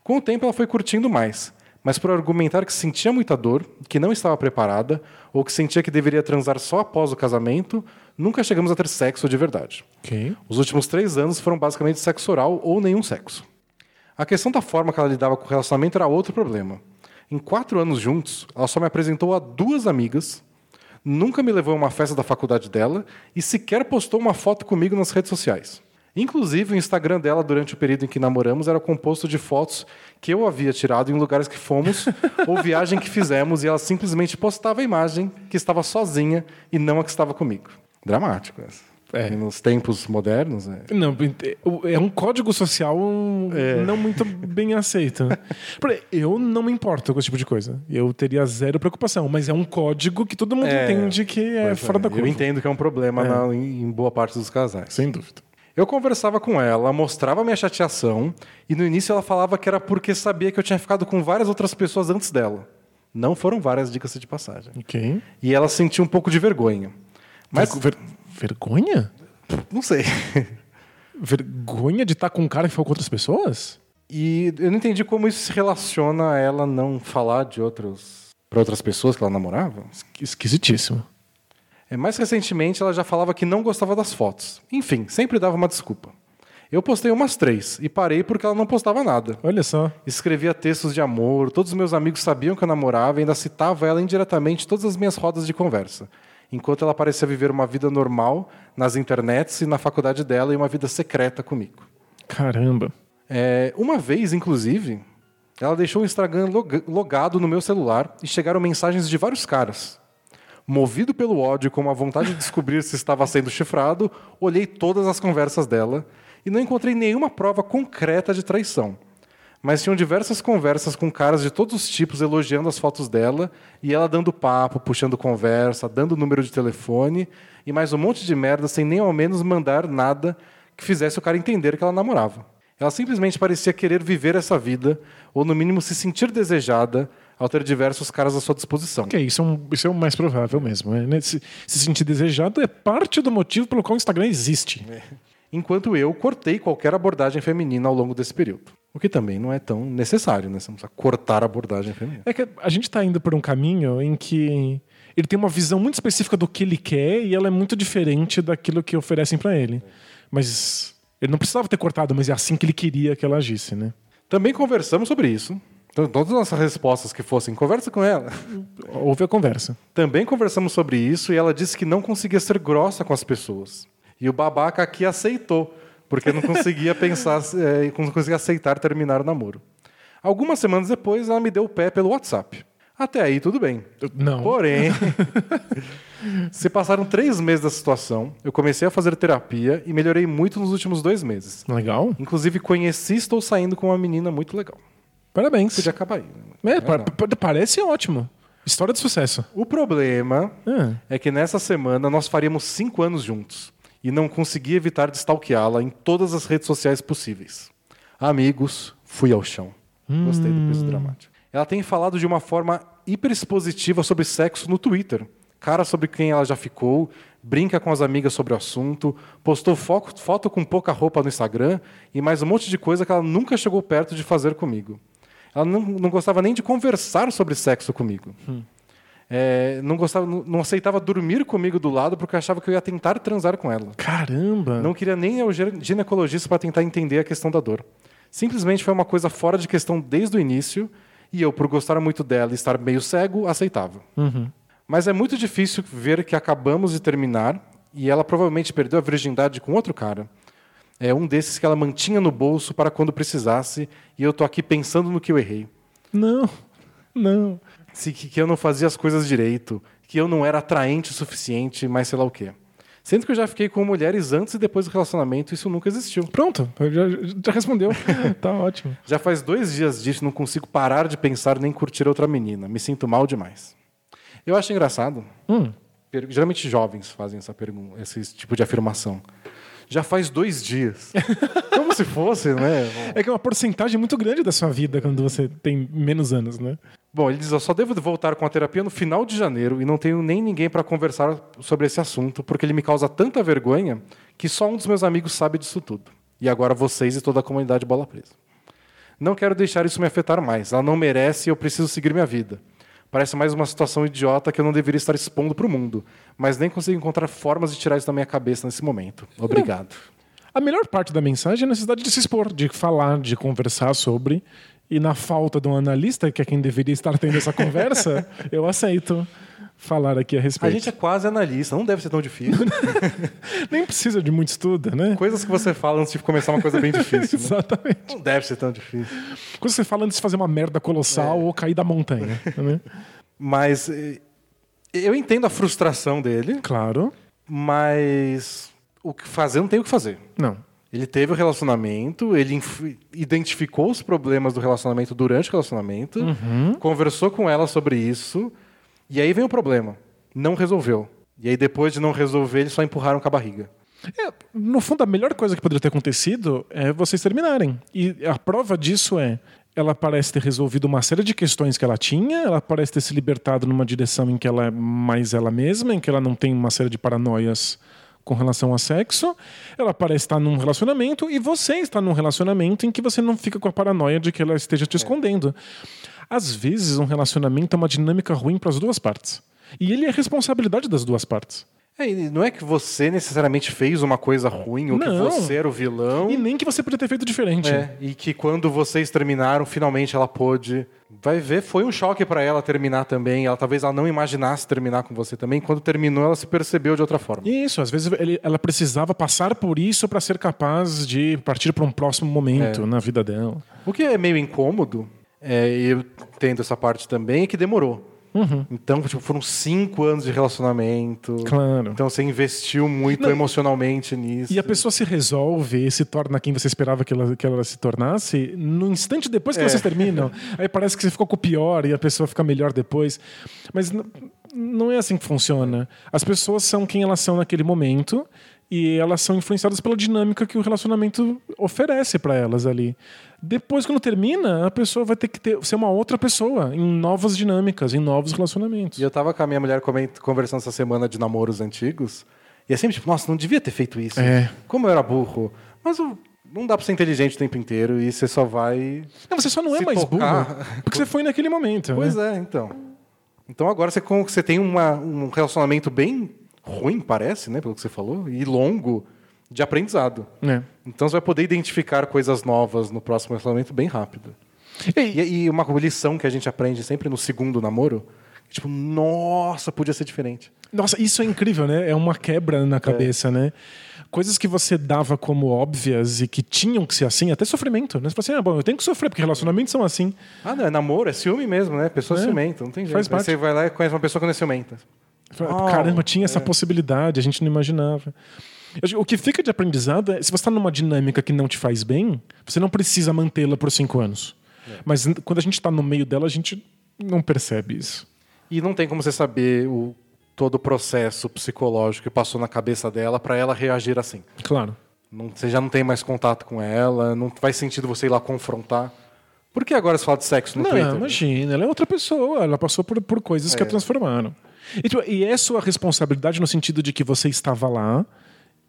Com o tempo, ela foi curtindo mais, mas por argumentar que sentia muita dor, que não estava preparada, ou que sentia que deveria transar só após o casamento, nunca chegamos a ter sexo de verdade. ok. Os últimos três anos foram basicamente sexo oral ou nenhum sexo. A questão da forma que ela lidava com o relacionamento era outro problema. Em quatro anos juntos, ela só me apresentou a duas amigas, nunca me levou a uma festa da faculdade dela e sequer postou uma foto comigo nas redes sociais. Inclusive, o Instagram dela, durante o período em que namoramos, era composto de fotos que eu havia tirado em lugares que fomos ou viagem que fizemos e ela simplesmente postava a imagem que estava sozinha e não a que estava comigo. Dramático. essa. É. Nos tempos modernos, é. Não, é um código social não muito bem aceito. Exemplo, Eu não me importo com esse tipo de coisa. Eu teria zero preocupação, mas é um código que todo mundo É, entende que é Pois fora é, da curva. Eu entendo que é um problema na- em em boa parte dos casais. Sem dúvida. Eu conversava com ela, mostrava minha chateação, e no início ela falava que era porque sabia que eu tinha ficado com várias outras pessoas antes dela. Não foram várias, dicas de passagem. Ok. E ela sentia um pouco de vergonha. Mas, Ver- vergonha? não sei. Vergonha de estar com um cara que foi com outras pessoas? E eu não entendi como isso se relaciona a ela não falar de outros para outras pessoas que ela namorava. Esquisitíssimo. É, mais recentemente, ela já falava que não gostava das fotos. Enfim, sempre dava uma desculpa. Eu postei umas três e parei porque ela não postava nada. Olha só. Escrevia textos de amor, todos os meus amigos sabiam que eu namorava e ainda citava ela indiretamente em todas as minhas rodas de conversa. Enquanto ela parecia viver uma vida normal nas internets e na faculdade dela e uma vida secreta comigo. Caramba. É, uma vez, inclusive, ela deixou o Instagram log- logado no meu celular e chegaram mensagens de vários caras. Movido pelo ódio e com uma vontade de descobrir se estava sendo chifrado, olhei todas as conversas dela e não encontrei nenhuma prova concreta de traição. Mas tinham diversas conversas com caras de todos os tipos elogiando as fotos dela e ela dando papo, puxando conversa, dando número de telefone e mais um monte de merda sem nem ao menos mandar nada que fizesse o cara entender que ela namorava. Ela simplesmente parecia querer viver essa vida, ou no mínimo se sentir desejada, ao ter diversos caras à sua disposição. Ok, isso é, um- isso é o mais provável mesmo. né? Se, se sentir desejado é parte do motivo pelo qual o Instagram existe. Enquanto eu cortei qualquer abordagem feminina ao longo desse período. O que também não é tão necessário, né? Você não precisa cortar a abordagem feminina. É que a gente tá indo por um caminho em que ele tem uma visão muito específica do que ele quer e ela é muito diferente daquilo que oferecem pra ele. Mas ele não precisava ter cortado, mas é assim que ele queria que ela agisse, né? Também conversamos sobre isso. Então, todas as nossas respostas que fossem, conversa com ela. Houve a conversa. Também conversamos sobre isso e ela disse que não conseguia ser grossa com as pessoas. E o babaca aqui aceitou, porque não conseguia pensar, é, não conseguia aceitar terminar o namoro. Algumas semanas depois, ela me deu o pé pelo WhatsApp. Até aí, tudo bem. Não. Porém, se passaram três meses da situação, eu comecei a fazer terapia e melhorei muito nos últimos dois meses. Legal. Inclusive, conheci e estou saindo com uma menina muito legal. Parabéns. Podia acabar aí. né? É, pa- pa- parece ótimo. História de sucesso. O problema Ah. é que nessa semana nós faríamos cinco anos juntos e não consegui evitar de stalkeá-la em todas as redes sociais possíveis. Amigos, fui ao chão. Gostei do peso dramático. Ela tem falado de uma forma hiper expositiva sobre sexo no Twitter. Cara sobre quem ela já ficou, brinca com as amigas sobre o assunto, postou fo- foto com pouca roupa no Instagram e mais um monte de coisa que ela nunca chegou perto de fazer comigo. Ela não, não gostava nem de conversar sobre sexo comigo. É, não, gostava, não, aceitava dormir comigo do lado porque achava que eu ia tentar transar com ela. Caramba. Não queria nem ir ao gine- ginecologista para tentar entender a questão da dor. Simplesmente foi uma coisa fora de questão desde o início e eu, por gostar muito dela e estar meio cego, aceitava. Mas é muito difícil ver que acabamos de terminar e ela provavelmente perdeu a virgindade com outro cara. É um desses que ela mantinha no bolso para quando precisasse e eu tô aqui pensando no que eu errei. Não. Não. Se, que, eu não fazia as coisas direito, que eu não era atraente o suficiente, mas sei lá o quê. Sendo que eu já fiquei com mulheres antes e depois do relacionamento, isso nunca existiu. Pronto, já, já respondeu. tá ótimo. Já faz dois dias disso, não consigo parar de pensar nem curtir outra menina. Me sinto mal demais. Eu acho engraçado. Hum. Geralmente jovens fazem essa pergunta, esse tipo de afirmação. Já faz dois dias. Como se fosse, né? É que é uma porcentagem muito grande da sua vida quando você tem menos anos, né? Bom, ele diz: Eu só devo voltar com a terapia no final de janeiro e não tenho nem ninguém para conversar sobre esse assunto, porque ele me causa tanta vergonha que só um dos meus amigos sabe disso tudo. E agora vocês e toda a comunidade Bola Presa. Não quero deixar isso me afetar mais. Ela não merece e eu preciso seguir minha vida. Parece mais uma situação idiota que eu não deveria estar expondo para o mundo, mas nem consigo encontrar formas de tirar isso da minha cabeça nesse momento. Obrigado. A melhor parte da mensagem é a necessidade de se expor, de falar, de conversar sobre. E na falta de um analista, que é quem deveria estar tendo essa conversa, eu aceito falar aqui a A respeito. gente é quase analista, não deve ser tão difícil. Nem precisa de muito estudo, né? Coisas que você fala antes de começar uma coisa bem difícil. né? Exatamente. Não deve ser tão difícil. Quando você fala antes de fazer uma merda colossal É. ou cair da montanha. né? Mas eh, eu entendo a frustração dele, Claro. mas o que fazer não tem o que fazer. Não. Ele teve o relacionamento, ele identificou os problemas do relacionamento durante o relacionamento, conversou com ela sobre isso, e aí vem o problema. Não resolveu. E aí, depois de não resolver, eles só empurraram com a barriga. É, no fundo, a melhor coisa que poderia ter acontecido é vocês terminarem. E a prova disso é. Ela parece ter resolvido uma série de questões que ela tinha, ela parece ter se libertado numa direção em que ela é mais ela mesma, em que ela não tem uma série de paranoias com relação ao sexo. Ela parece estar num relacionamento e você está num relacionamento em que você não fica com a paranoia de que ela esteja te escondendo. Às vezes, um relacionamento é uma dinâmica ruim para as duas partes. E ele é responsabilidade das duas partes. É, não é que você necessariamente fez uma coisa ruim, ou que Não. você era o vilão. E nem que você podia ter feito diferente. É, e que quando vocês terminaram, finalmente ela pôde. Vai ver, foi um choque pra ela terminar também. Ela talvez ela não imaginasse terminar com você também. Quando terminou, ela se percebeu de outra forma. Isso, às vezes ele- ela precisava passar por isso para ser capaz de partir para um próximo momento É. na vida dela. O que é meio incômodo, é, e eu tendo essa parte também, é que demorou. Então, tipo, foram cinco anos de relacionamento. Claro. Então você investiu muito emocionalmente nisso. E a pessoa se resolve e se torna quem você esperava que ela, que ela se tornasse no instante depois que É. vocês terminam. Aí parece que você ficou com o pior e a pessoa fica melhor depois. Mas não é assim que funciona. As pessoas são quem elas são naquele momento e elas são influenciadas pela dinâmica que o relacionamento oferece para elas ali. Depois, quando termina, a pessoa vai ter que ter, ser uma outra pessoa em novas dinâmicas, em novos relacionamentos. E eu tava com a minha mulher conversando essa semana de namoros antigos. E é sempre tipo, nossa, não devia ter feito isso. É. Como eu era burro. Mas o- não dá pra ser inteligente o tempo inteiro e você só vai. Não, você só não é mais tocar- burro porque você foi naquele momento. Pois né? é, então. Então agora você, você tem uma- um relacionamento bem ruim, parece, né? Pelo que você falou, e longo de aprendizado. É. Então você vai poder identificar coisas novas no próximo relacionamento bem rápido. E, e uma lição que a gente aprende sempre no segundo namoro, tipo, nossa, podia ser diferente. Nossa, isso é incrível, né? É uma quebra na cabeça, né? Coisas que você dava como óbvias e que tinham que ser assim, até sofrimento, né? Você fala assim, ah, bom, eu tenho que sofrer, porque relacionamentos são assim. Ah, não, é namoro, é ciúme mesmo, né? Pessoa É, ciumenta, não tem jeito. faz Aí parte. você vai lá e conhece uma pessoa que não é ciumenta. Oh, Caramba, tinha essa possibilidade, a gente não imaginava. O que fica de aprendizado é, se você está numa dinâmica que não te faz bem, você não precisa mantê-la por cinco anos. Mas n- quando a gente está no meio dela, a gente não percebe isso. E não tem como você saber o, todo o processo psicológico que passou na cabeça dela para ela reagir assim. Claro. Não- você já não tem mais contato com ela, não faz sentido você ir lá confrontar. Por que agora você fala de sexo no não, Twitter? imagina, ela é outra pessoa, ela passou por, por coisas que a transformaram. E, tipo, e é sua responsabilidade no sentido de que você estava lá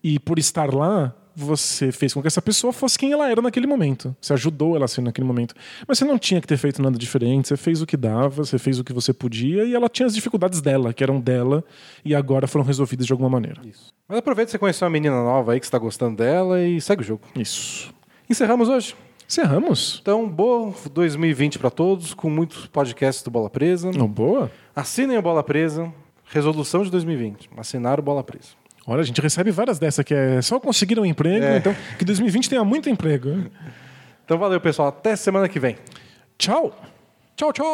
e por estar lá, você fez com que essa pessoa fosse quem ela era naquele momento. Você ajudou ela a ser naquele momento. Mas você não tinha que ter feito nada diferente, você fez o que dava, você fez o que você podia e ela tinha as dificuldades dela, que eram dela, e agora foram resolvidas de alguma maneira. Mas aproveita que você conheceu uma menina nova aí que está gostando dela e segue o jogo. Isso. Encerramos hoje. Encerramos. Então, bom 2020 para todos, com muitos podcasts do Bola Presa. Oh, boa. Assinem o Bola Presa. Resolução de 2020. Assinar o Bola Presa. Olha, a gente recebe várias dessas que é só conseguir um emprego, É. então que 2020 tenha muito emprego. Então, valeu, pessoal. Até semana que vem. Tchau. Tchau, tchau!